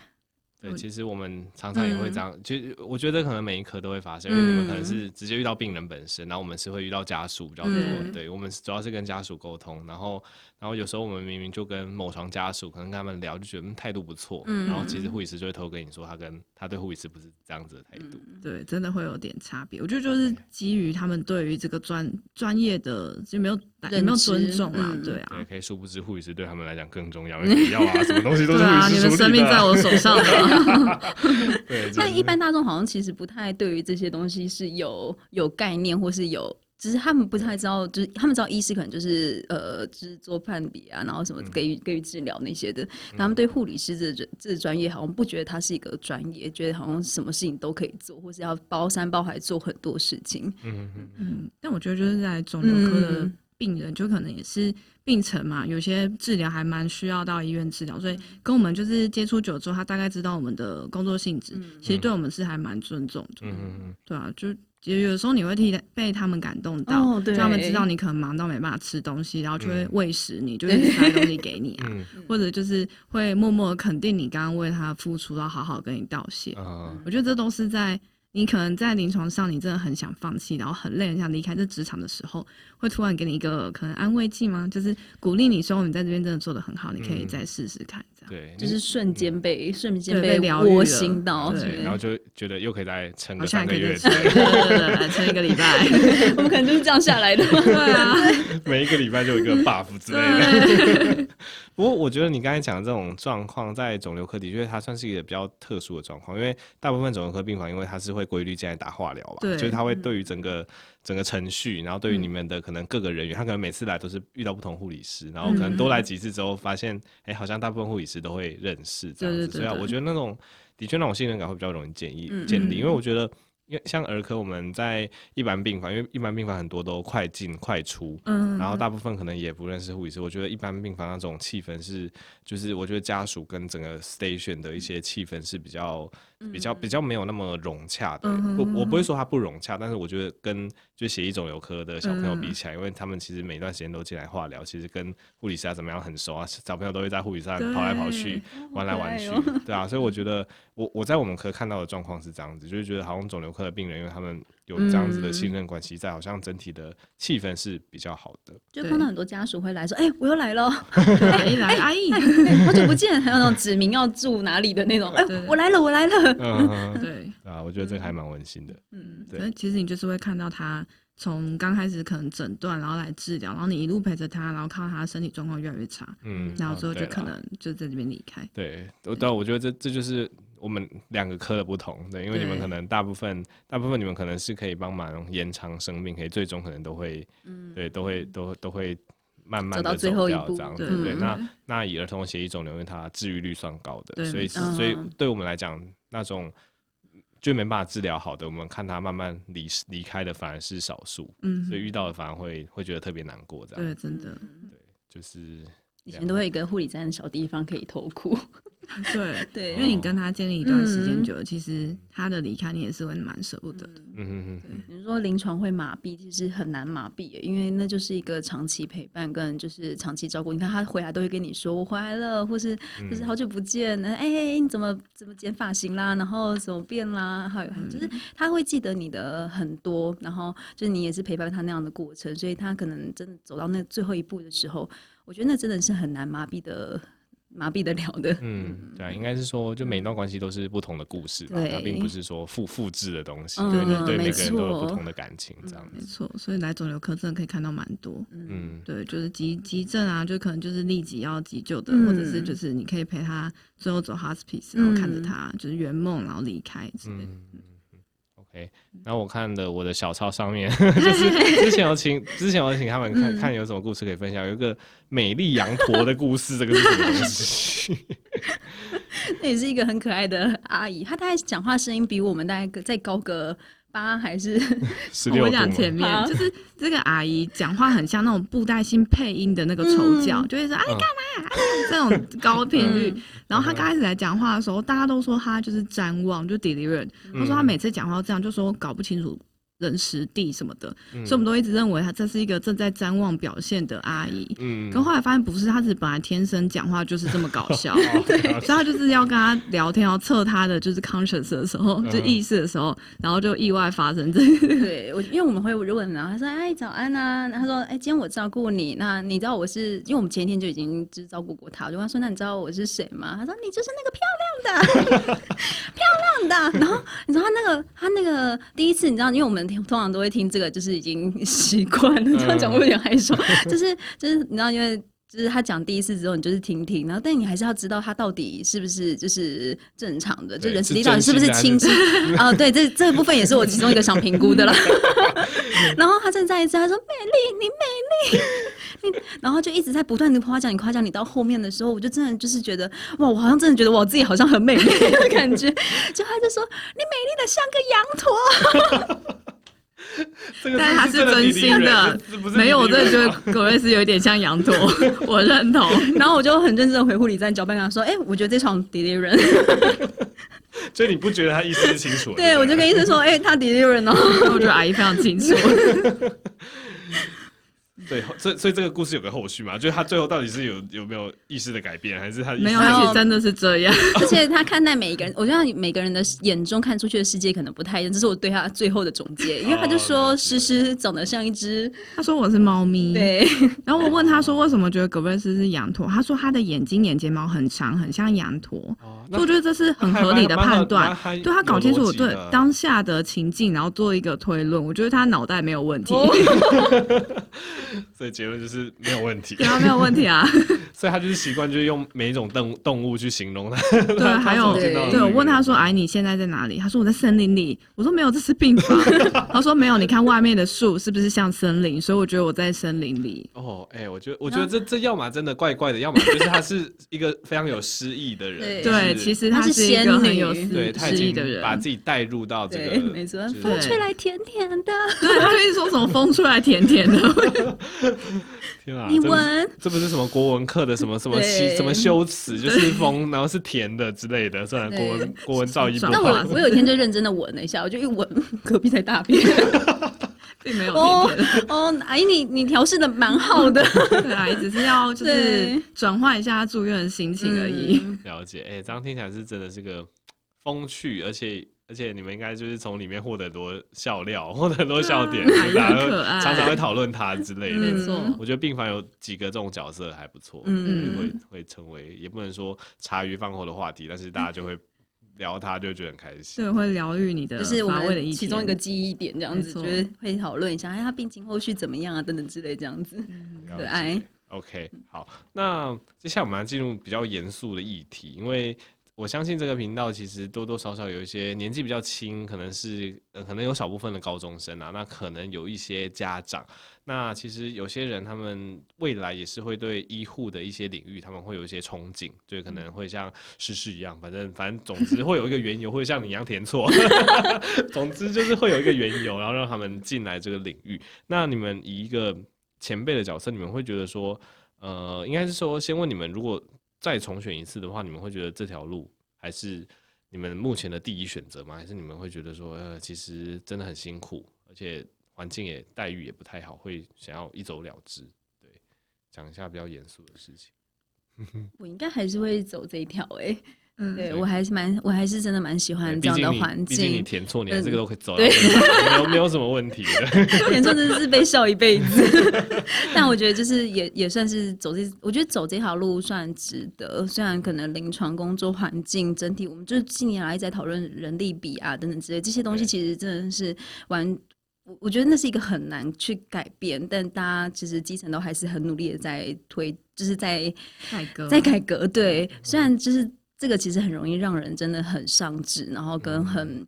对，其实我们常常也会这样，其、嗯、实我觉得可能每一科都会发生，因为你们可能是直接遇到病人本身，然后我们是会遇到家属比较多。嗯、对，我们主要是跟家属沟通，然后。然后有时候我们明明就跟某床家属可能跟他们聊，就觉得态度不错，嗯，然后其实护理师就会偷跟你说，他跟他对护理师不是这样子的态度，嗯，对，真的会有点差别。我觉得就是基于他们对于这个专专业的就没有有没有尊重啊，嗯，对啊，对，可以殊不知护理师对他们来讲更重要，因为要啊，什么东西都是护理师啊，你的生命在我手上的。对，但一般大众好像其实不太对于这些东西是有有概念或是有。只是他们不太知道，就是他们知道医师可能就是呃，就是做判别啊，然后什么给予给予治疗那些的。嗯、他们对护理师这这这专业好像不觉得他是一个专业，觉得好像什么事情都可以做，或是要包山包海做很多事情。嗯嗯嗯。但我觉得就是在肿瘤科的病人，就可能也是病程嘛，有些治疗还蛮需要到医院治疗，所以跟我们就是接触久之后，他大概知道我们的工作性质，嗯、其实对我们是还蛮尊重的。嗯嗯嗯。对啊，就。有有时候你会替被他们感动到，让、哦、他们知道你可能忙到没办法吃东西，然后就会喂食你，嗯、就 会塞东西给你啊，嗯、或者就是会默默肯定你刚刚为他付出，然后好好跟你道谢。嗯、我觉得这都是在你可能在临床上你真的很想放弃，然后很累很想离开这职场的时候，会突然给你一个可能安慰剂吗？就是鼓励你说你在这边真的做的很好，你可以再试试看。对，就是瞬间被瞬间被窝心到，对，然后就觉得又可以再撑个三个月，对对对，撑一个礼拜，我们可能就是这样下来的，对啊，每一个礼拜就有一个 buff 之类的。不过我觉得你刚才讲的这种状况，在肿瘤科的确它算是一个比较特殊的状况，因为大部分肿瘤科病房，因为它是会规律进来打化疗吧，对，就是它会对于整个。整个程序，然后对于你们的可能各个人员，嗯、他可能每次来都是遇到不同护理师，然后可能多来几次之后，发现，哎、嗯欸，好像大部分护理师都会认识这样子，所以啊，我觉得那种的确那种信任感会比较容易建立建立，因为我觉得。因为像儿科，我们在一般病房，因为一般病房很多都快进快出，嗯，然后大部分可能也不认识护理师。我觉得一般病房那种气氛是，就是我觉得家属跟整个 station 的一些气氛是比较、比较、比较没有那么融洽的。我我不会说它不融洽，但是我觉得跟就血液肿瘤科的小朋友比起来，因为他们其实每段时间都进来化疗，其实跟护理师啊怎么样很熟啊，小朋友都会在护理师上跑来跑去、玩来玩去，对啊，所以我觉 得我我在我们科看到的状况是这样子，就是觉得好像肿瘤科的病人，因为他们有这样子的信任关系在，好像整体的气氛是比较好的。就碰到很多家属会来说：“哎、欸，我又来了，来一来，阿姨，好久不见。”还有那种指明要住哪里的那种，哎、欸，我来了，我来了。嗯，对啊，我觉得这个还蛮温馨的。嗯，对。其实你就是会看到他从刚开始可能诊断，然后来治疗，然后你一路陪着他，然后看到他身体状况越来越差，嗯，然后之后就可能就在这边离开。对，我但我觉得这这就是。我们两个科的不同，对，因为你们可能大部分大部分你们可能是可以帮忙延长生命，可以最终可能都会，嗯、对，都会都都会慢慢的走掉这样子，对，对，那那以儿童血液肿瘤，因为它治愈率算高的，所以所以对我们来讲，那种就没办法治疗好的，我们看他慢慢离离开的反而是少数，嗯，所以遇到的反而会会觉得特别难过，这样，对，真的，对，就是以前都会有一个护理站的小地方可以偷哭。对 对，因为你跟他建立一段时间久了，嗯、其实他的离开你也是会蛮舍不得的。嗯嗯嗯。你说临床会麻痹，其实很难麻痹，因为那就是一个长期陪伴跟就是长期照顾。你看他回来都会跟你说我回来了，或是就是好久不见，哎、欸、你怎么怎么剪发型啦，然后怎么变啦，还有就是他会记得你的很多，然后就是你也是陪伴他那样的过程，所以他可能真的走到那最后一步的时候，我觉得那真的是很难麻痹的。麻痹得了的，嗯，对啊，应该是说，就每一段关系都是不同的故事吧，它并不是说复复制的东西，对，对每个人都有不同的感情，这样子，没错。所以来肿瘤科真的可以看到蛮多，嗯，对，就是急急症啊，就可能就是立即要急救的，或者是就是你可以陪他最后走 hospice，然后看着他就是圆梦，然后离开之类的。哎，然后我看的我的小抄上面，就是之前有请之前有请他们看看有什么故事可以分享，有一个美丽羊驼的故事，这个是什么东西？那也是一个很可爱的阿姨，她大概讲话声音比我们大概再高个。八还是十 六？我讲前面，啊、就是这个阿姨讲话很像那种布袋戏配音的那个丑角，嗯、就会说啊你干嘛、这种高频率。嗯、然后他刚开始来讲话的时候，大家都说他就是谵妄，就 delirium。他说他每次讲话都这样，就说搞不清楚。人实地什么的，嗯、所以我们都一直认为她这是一个正在瞻望表现的阿姨。嗯，可后来发现不是，她是本来天生讲话就是这么搞笑。对，所以她就是要跟她聊天，要测她的就是 conscious 的时候，就意识的时候，嗯、然后就意外发生这个。对，我因为我们会问，然后她说：“哎，早安啊。”她说：“哎，今天我照顾你，那你知道我是？因为我们前一天就已经就是照顾过她，我就问他说：那你知道我是谁吗？她说：你就是那个漂亮的，漂亮的。然后你知道他那个她那个第一次，你知道，因为我们。通常都会听这个，就是已经习惯了。这样讲我有点害羞，就是就是你知道，因为就是他讲第一次之后，你就是听听，然后但你还是要知道他到底是不是就是正常的，就人实际到底是不是清晰啊？对，这这部分也是我其中一个想评估的了。然后他正再一次，他说：“美丽，你美丽，你。”然后就一直在不断的夸奖你，夸奖你。到后面的时候，我就真的就是觉得哇，我好像真的觉得我自己好像很美丽的感觉。就他就说：“你美丽的像个羊驼。” 但是他是真心的，没有，我真的觉得葛瑞斯有一点像羊驼，我认同。然后我就很认真的回护理站交班，跟他说：“哎、欸，我觉得这场 deliver。”所以你不觉得他意思是清楚？对，我就跟医生说：“哎、欸，他 delirium 哦。”我觉得阿姨非常清楚。对，所以所以这个故事有个后续嘛？就是他最后到底是有有没有意识的改变，还是他没有？而且真的是这样。而且他看待每一个人，我觉得每个人的眼中看出去的世界可能不太一样。这是我对他最后的总结，因为他就说诗诗长得像一只，他说我是猫咪。对。然后我问他说为什么觉得葛瑞斯是羊驼？他说他的眼睛眼睫毛很长，很像羊驼。哦。所以我觉得这是很合理的判断。对他搞清楚对当下的情境，然后做一个推论。我觉得他脑袋没有问题。所以结论就是没有问题，对啊，没有问题啊。所以他就是习惯，就是用每一种动动物去形容它。对，还有对，我问他说：“哎，你现在在哪里？”他说：“我在森林里。”我说：“没有，这是病房。”他说：“没有，你看外面的树是不是像森林？所以我觉得我在森林里。”哦，哎，我觉得，我觉得这这要么真的怪怪的，要么就是他是一个非常有诗意的人。对，其实他是仙女，很有诗意的人，把自己带入到这个。没错，风吹来甜甜的。对，他可以说什么风吹来甜甜的。天啊！你闻，这不是什么国文课的什么什么修什么修辞，就是风，然后是甜的之类的。虽然国文国文造诣不好。那我我有一天就认真的闻了一下，我就一闻，隔壁在大便，并没有。哦哦，阿姨你你调试的蛮好的，对啊，只是要就是转换一下他住院的心情而已。了解，哎，这样听起来是真的是个风趣而且而且你们应该就是从里面获得很多笑料，获得很多笑点，啊、大家常常会讨论他之类的。没错，我觉得病房有几个这种角色还不错，嗯，会会成为也不能说茶余饭后的话题，但是大家就会聊他，就会觉得很开心。对，会疗愈你的，就是我们其中一个记忆点，这样子，就是会讨论一下，哎，他病情后续怎么样啊，等等之类，这样子，可爱。OK，好，那接下来我们要进入比较严肃的议题，因为。我相信这个频道其实多多少少有一些年纪比较轻，可能是呃，可能有少部分的高中生啊，那可能有一些家长，那其实有些人他们未来也是会对医护的一些领域，他们会有一些憧憬，就可能会像诗诗一样，反正反正总之会有一个缘由，会像你一样填错，总之就是会有一个缘由，然后让他们进来这个领域。那你们以一个前辈的角色，你们会觉得说，呃，应该是说先问你们，如果。再重选一次的话，你们会觉得这条路还是你们目前的第一选择吗？还是你们会觉得说，呃，其实真的很辛苦，而且环境也待遇也不太好，会想要一走了之？对，讲一下比较严肃的事情。我应该还是会走这一条诶、欸。嗯，对我还是蛮，我还是真的的蛮喜欢这样的环境。毕竟你填错，你还这个都可以走，对，没有没有什么问题的。填错真的是被笑一辈子。但我觉得就是也也算是走这，我觉得走这条路算值得。虽然可能临床工作环境整体，我们就近年来一直在讨论人力比啊等等之类这些东西，其实真的是完，我我觉得那是一个很难去改变。但大家其实基层都还是很努力的在推，就是在改革，在改革。对，虽然就是。这个其实很容易让人真的很上志，然后跟很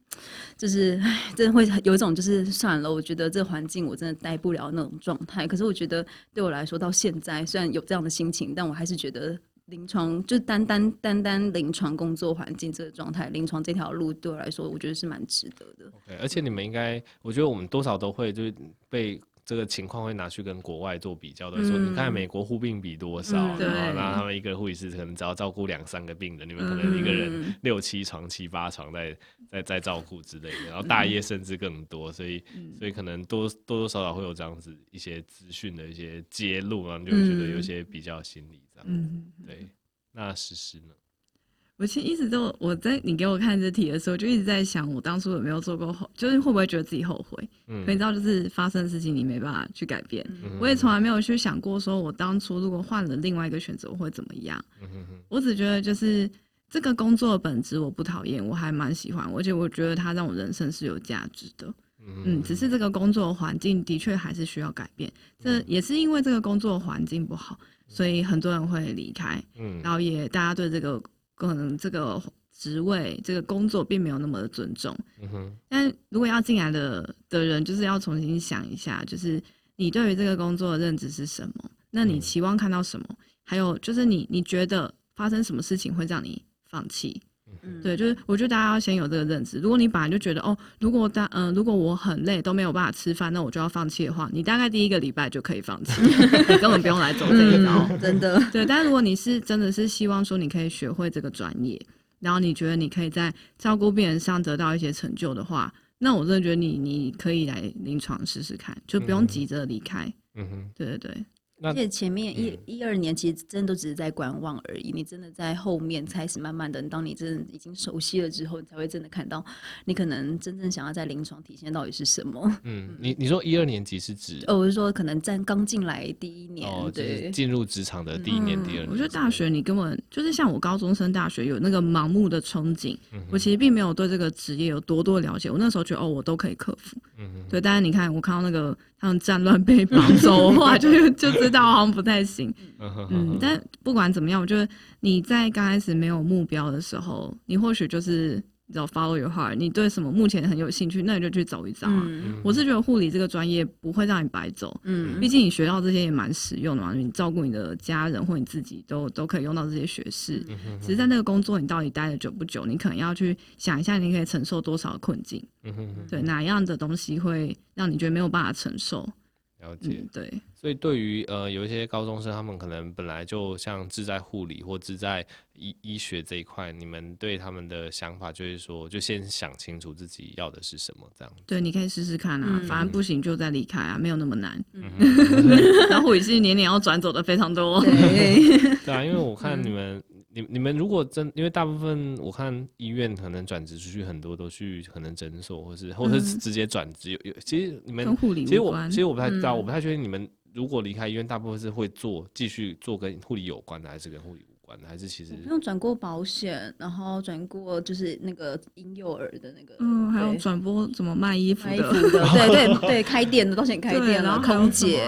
就是唉，真的会有一种就是算了，我觉得这环境我真的待不了那种状态。可是我觉得对我来说，到现在虽然有这样的心情，但我还是觉得临床就单单单单临床工作环境这个状态，临床这条路对我来说，我觉得是蛮值得的。而且你们应该，我觉得我们多少都会就是被。这个情况会拿去跟国外做比较的，说你看美国护病比多少，嗯、然后那他们一个护理师可能只要照顾两三个病人，你们可能一个人六七床、七八床在在在照顾之类的，然后大夜甚至更多，所以所以可能多多多少少会有这样子一些资讯的一些揭露，然后就会觉得有些比较心理这样。对，那诗诗呢？我其实一直都我在你给我看这题的时候，就一直在想，我当初有没有做过后，就是会不会觉得自己后悔？嗯，可你知道，就是发生的事情你没办法去改变。嗯、我也从来没有去想过，说我当初如果换了另外一个选择，我会怎么样？嗯哼哼。我只觉得就是这个工作的本质我不讨厌，我还蛮喜欢，而且我觉得它让我人生是有价值的。嗯只是这个工作环境的确还是需要改变。这也是因为这个工作环境不好，所以很多人会离开。嗯，然后也大家对这个。可能这个职位、这个工作并没有那么的尊重。嗯哼。但如果要进来的的人，就是要重新想一下，就是你对于这个工作的认知是什么？那你期望看到什么？还有就是你你觉得发生什么事情会让你放弃？嗯、对，就是我觉得大家要先有这个认知。如果你本来就觉得哦，如果大嗯、呃，如果我很累都没有办法吃饭，那我就要放弃的话，你大概第一个礼拜就可以放弃，你根本不用来走这一招，嗯、真的。对，但是如果你是真的是希望说你可以学会这个专业，然后你觉得你可以在照顾病人上得到一些成就的话，那我真的觉得你你可以来临床试试看，就不用急着离开。嗯哼，对对对。而且前面一一二年其实真的都只是在观望而已，你真的在后面开始慢慢的，当你真的已经熟悉了之后，你才会真的看到你可能真正想要在临床体现到底是什么。嗯，你你说一二年级是指？哦，我是说可能在刚进来第一年，哦，对，进入职场的第一年、第二年。我觉得大学你根本就是像我高中升大学有那个盲目的憧憬，我其实并没有对这个职业有多多了解。我那时候觉得哦，我都可以克服。嗯，对，但是你看我看到那个。他们战乱被 绑走的话，就就 知道好像不太行。嗯，但不管怎么样，我觉得你在刚开始没有目标的时候，你或许就是。你知道 follow your heart，你对什么目前很有兴趣，那你就去走一遭啊。嗯、我是觉得护理这个专业不会让你白走，嗯，毕竟你学到这些也蛮实用的嘛。你照顾你的家人或你自己都都可以用到这些学识。只是在那个工作，你到底待的久不久，你可能要去想一下，你可以承受多少的困境。嗯、对，哪样的东西会让你觉得没有办法承受？了解，嗯、对。所以对于呃有一些高中生，他们可能本来就像志在护理或志在医医学这一块，你们对他们的想法就是说，就先想清楚自己要的是什么，这样。对，你可以试试看啊，嗯、反正不行就再离开啊，没有那么难。然后护理系年年要转走的非常多。对，对啊，因为我看你们。你你们如果真，因为大部分我看医院可能转职出去很多都去可能诊所，或是或者是直接转职。有有，其实你们其实我其实我不太知道，我不太确定你们如果离开医院，大部分是会做继续做跟护理有关的，还是跟护理无关的，还是其实没有转过保险，然后转过就是那个婴幼儿的那个，嗯，还有转播怎么卖衣服的，对 对对，开店的，到现在开店然后，空姐。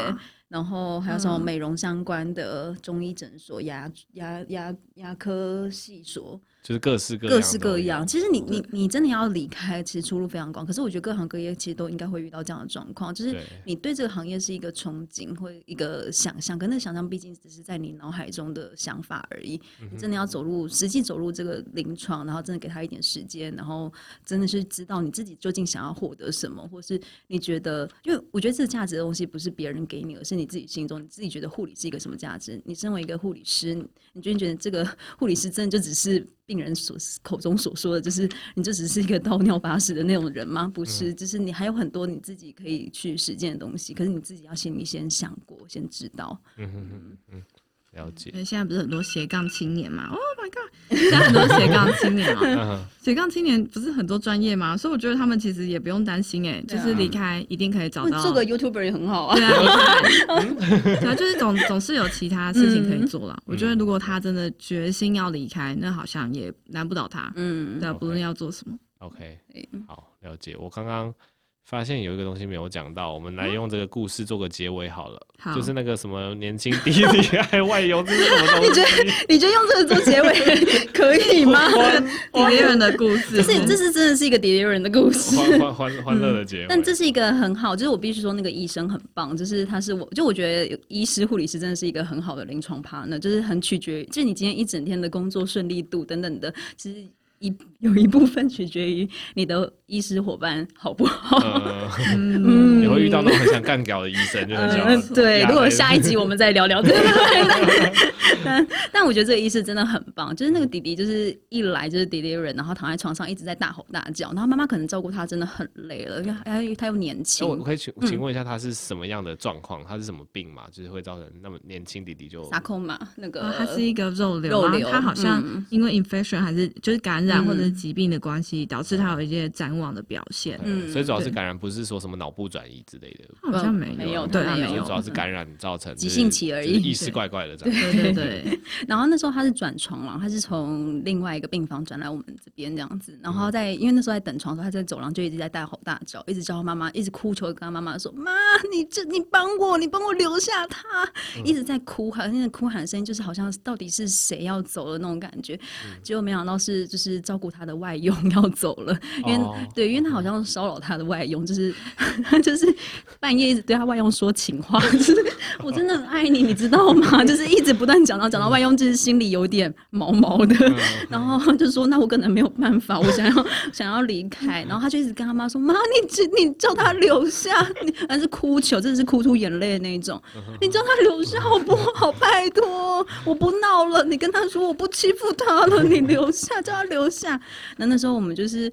然后还有什么美容相关的中医诊所、牙牙牙牙科系所。就是各式各各式各样。其实你你你真的要离开，其实出路非常广。可是我觉得各行各业其实都应该会遇到这样的状况，就是你对这个行业是一个憧憬或一个想象，可那个想象毕竟只是在你脑海中的想法而已。你真的要走入实际走入这个临床，然后真的给他一点时间，然后真的是知道你自己究竟想要获得什么，或是你觉得，因为我觉得这个价值的东西不是别人给你，而是你自己心中你自己觉得护理是一个什么价值。你身为一个护理师，你觉得觉得这个 护理师真的就只是。病人所口中所说的，就是你就只是一个倒尿把屎的那种人吗？不是，就是你还有很多你自己可以去实践的东西。可是你自己要心里先想过，先知道。嗯嗯嗯嗯。了解。现在不是很多斜杠青年嘛？Oh my god！现在很多斜杠青年嘛？斜杠青年不是很多专业嘛？所以我觉得他们其实也不用担心，哎，就是离开一定可以找到。做个 YouTuber 也很好啊。对啊，就是总总是有其他事情可以做了。我觉得如果他真的决心要离开，那好像也难不倒他。嗯，对啊，不论要做什么。OK，好，了解。我刚刚。发现有一个东西没有讲到，我们来用这个故事做个结尾好了。好，就是那个什么年轻弟弟爱外游，这是什么东西？你觉得 你觉得用这个做结尾可以吗？迪丽热的故事，这是这是真的是一个迪丽热的故事，欢欢欢乐的结尾。但这是一个很好，就是我必须说那个医生很棒，就是他是我就我觉得医师护理师真的是一个很好的临床 partner，就是很取决于，就是你今天一整天的工作顺利度等等的，其实。一 有一部分取决于你的医师伙伴好不好？嗯，你会遇到那种很想干掉的医生，就很想。对，如果下一集我们再聊聊这个。但但我觉得这个医师真的很棒，就是那个弟弟，就是一来就是 delivery，然后躺在床上一直在大吼大叫，然后妈妈可能照顾他真的很累了，因为他他又年轻。我可以请请问一下，他是什么样的状况？他是什么病嘛？就是会造成那么年轻弟弟就。sarcoma 口嘛，那个他是一个肉瘤，肉瘤，他好像因为 infection 还是就是感染。或者是疾病的关系，导致他有一些展望的表现。嗯，所以主要是感染，不是说什么脑部转移之类的。好像没没有，对，没有，主要是感染造成急性期而已，意识怪怪的这样。对对对。然后那时候他是转床了，他是从另外一个病房转来我们这边这样子。然后在因为那时候在等床的时候，他在走廊就一直在大吼大叫，一直叫他妈妈，一直哭求跟他妈妈说：“妈，你这你帮我，你帮我留下他。”一直在哭，好像那个哭喊声音就是好像到底是谁要走的那种感觉。结果没想到是就是照顾他的外。佣 要走了，因为、oh. 对，因为他好像骚扰他的外佣，就是他 就是半夜一直对他外佣说情话，就是我真的很爱你，你知道吗？就是一直不断讲到讲到外佣，就是心里有点毛毛的，然后就说那我可能没有办法，我想要想要离开，然后他就一直跟他妈说妈，你只你叫他留下，你还是哭求，真的是哭出眼泪的那种，你叫他留下好不好？拜托，我不闹了，你跟他说我不欺负他了，你留下，叫他留下，那那时候我们就是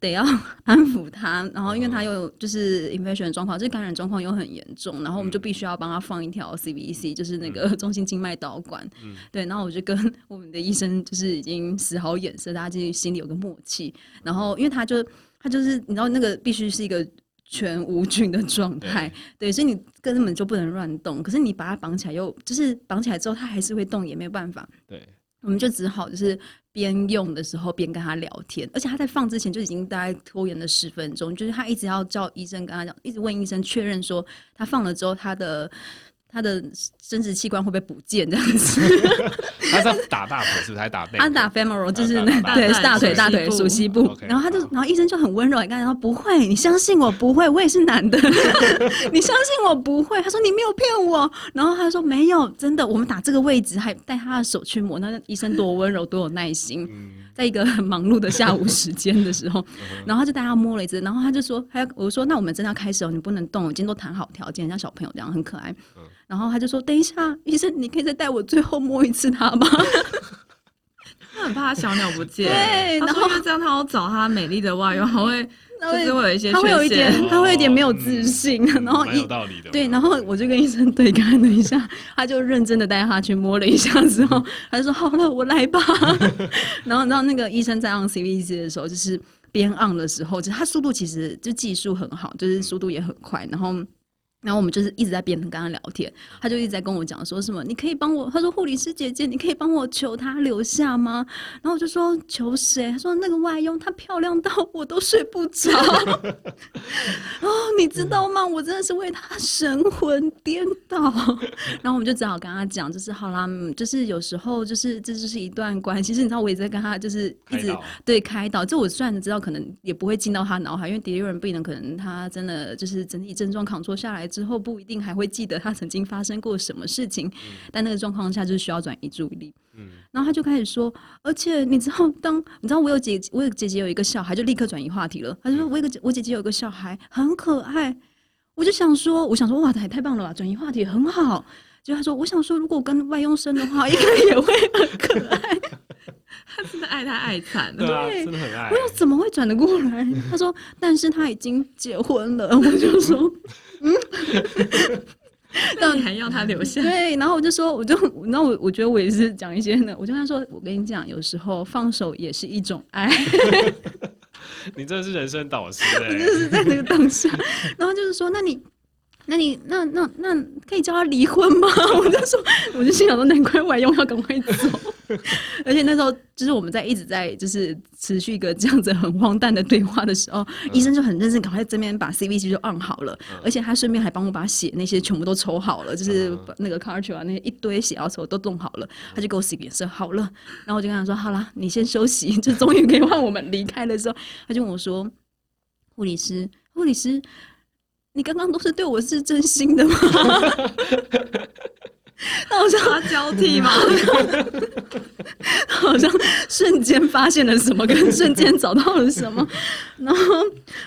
得要 安抚他，然后因为他又就是 infection 状况，这感染状况又很严重，然后我们就必须要帮他放一条 CVC，就是那个中心静脉导管。嗯、对，然后我就跟我们的医生就是已经使好眼色，大家就心里有个默契。然后因为他就他就是你知道那个必须是一个全无菌的状态，对，所以你根本就不能乱动。可是你把它绑起来又就是绑起来之后，他还是会动，也没有办法。对，我们就只好就是。边用的时候边跟他聊天，而且他在放之前就已经大概拖延了十分钟，就是他一直要叫医生跟他讲，一直问医生确认说他放了之后他的。他的生殖器官会不会不见这样子？他是打大腿是不是？还打背？他打 femoral 就是那对大腿大腿熟悉部。然后他就然后医生就很温柔，你看，然后不会，你相信我不会，我也是男的，你相信我不会。他说你没有骗我，然后他说没有，真的，我们打这个位置还带他的手去摸，那医生多温柔多有耐心。在一个很忙碌的下午时间的时候，然后他就带他摸了一次，然后他就说，他我说那我们真的要开始哦，你不能动，我今天都谈好条件，像小朋友这样很可爱。然后他就说：“等一下，医生，你可以再带我最后摸一次他吗？” 他很怕小鸟不见。对，然后这样他要找他美丽的外佣，还会。就是会有一些，他会有一点，他会有一点没有自信，然后一有道理的。对，然后我就跟医生对看了一下，他就认真的带他去摸了一下之后，他就说好了，我来吧。然后，然后那个医生在按 CVC 的时候，就是边按的时候，就是他速度其实就技术很好，就是速度也很快，然后。然后我们就是一直在边跟他聊天，他就一直在跟我讲说什么，你可以帮我，他说护理师姐姐，你可以帮我求他留下吗？然后我就说求谁？他说那个外佣，她漂亮到我都睡不着。哦，你知道吗？我真的是为她神魂颠倒。然后我们就只好跟他讲，就是好啦，就是有时候就是这就是一段关系。其实你知道，我也在跟他就是一直对开导。就我虽然知道可能也不会进到他脑海，因为第六人病人可能他真的就是整体症状扛错下来。之后不一定还会记得他曾经发生过什么事情，嗯、但那个状况下就是需要转移注意力。嗯，然后他就开始说，而且你知道，当你知道我有姐，我有姐姐有一个小孩，就立刻转移话题了。他就说，我有个我姐姐有个小孩很可爱，我就想说，我想说，哇，太太棒了吧，转移话题很好。就他说，我想说，如果跟外佣生的话，应该也会很可爱。他真的爱他爱惨了，对啊，真的很爱。我又怎么会转得过来？他说，但是他已经结婚了。我就说，嗯，那你还要他留下？对，然后我就说，我就，然后我我觉得我也是讲一些呢。我就跟他说，我跟你讲，有时候放手也是一种爱。你真的是人生导师哎、欸！我就是在那个当下，然后就是说，那你。那你那那那可以叫他离婚吗？我就说，我就心想说，难怪外佣要赶快走。而且那时候就是我们在一直在就是持续一个这样子很荒诞的对话的时候，嗯、医生就很认真，赶快这边把 CVC 就按好了，嗯、而且他顺便还帮我把血那些全部都抽好了，就是把那个 cartridge 啊那些一堆血要抽都弄好了，他就给我洗脸色好了。然后我就跟他说，好了，你先休息，就终于可以换我们离开的时候，他就问我说，护理师，护理师。你刚刚都是对我是真心的吗？那好像他交替嘛，好像瞬间发现了什么，跟瞬间找到了什么，然后，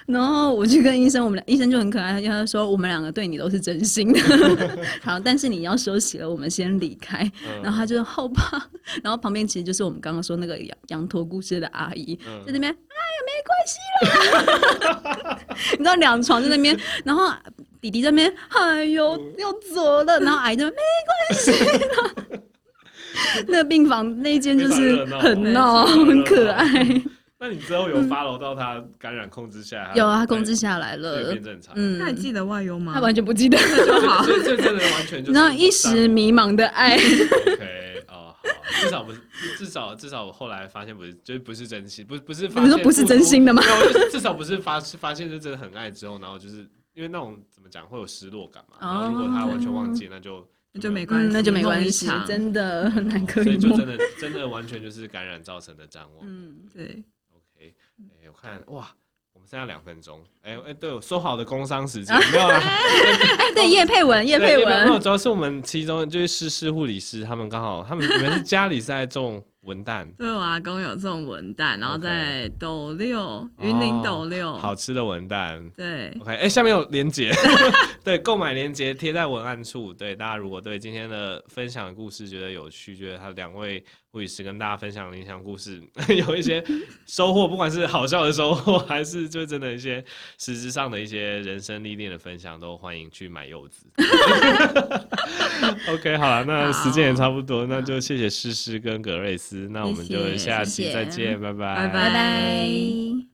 然后我去跟医生，我们俩医生就很可爱，他跟他说我们两个对你都是真心的。好，但是你要休息了，我们先离开。然后他就好吧，然后旁边其实就是我们刚刚说那个羊羊驼故事的阿姨，在那边，没关系啦。你知道两床在那边，然后。弟弟在那边，哎呦，要走了，然后癌症没关系。那个病房那间就是很闹，很可爱。那你之后有 follow 到他感染控制下来？有啊，他控制下来了，变正常。嗯，他还记得外忧吗？他完全不记得，就好。这真的完全就是，然后一时迷茫的爱。OK，哦，好，至少不是，至少至少我后来发现不是，就是不是真心，不不是。你说不是真心的吗？至少不是发发现是真的很爱之后，然后就是。因为那种怎么讲会有失落感嘛，然后如果他完全忘记，那就那就没关系，那就没关系，真的很难可以。所以就真的真的完全就是感染造成的展望。嗯，对。OK，哎，我看哇，剩下两分钟。哎哎，对，我说好的工商时间没有了。对，叶佩文，叶佩文。没有，主要是我们其中就是师师护理师，他们刚好他们你们是家里是在种。文旦，对，我阿公有这种文旦，然后在斗六，云林斗六，好吃的文旦。对，OK，哎、欸，下面有连接，对，购买连接贴在文案处。对，大家如果对今天的分享的故事觉得有趣，觉得他两位护理师跟大家分享的影响故事 有一些收获，不管是好笑的收获，还是就真的一些实质上的一些人生历练的分享，都欢迎去买柚子。OK，好了，那时间也差不多，那就谢谢诗诗跟格瑞丝。那我们就下期再见，谢谢拜拜，拜拜。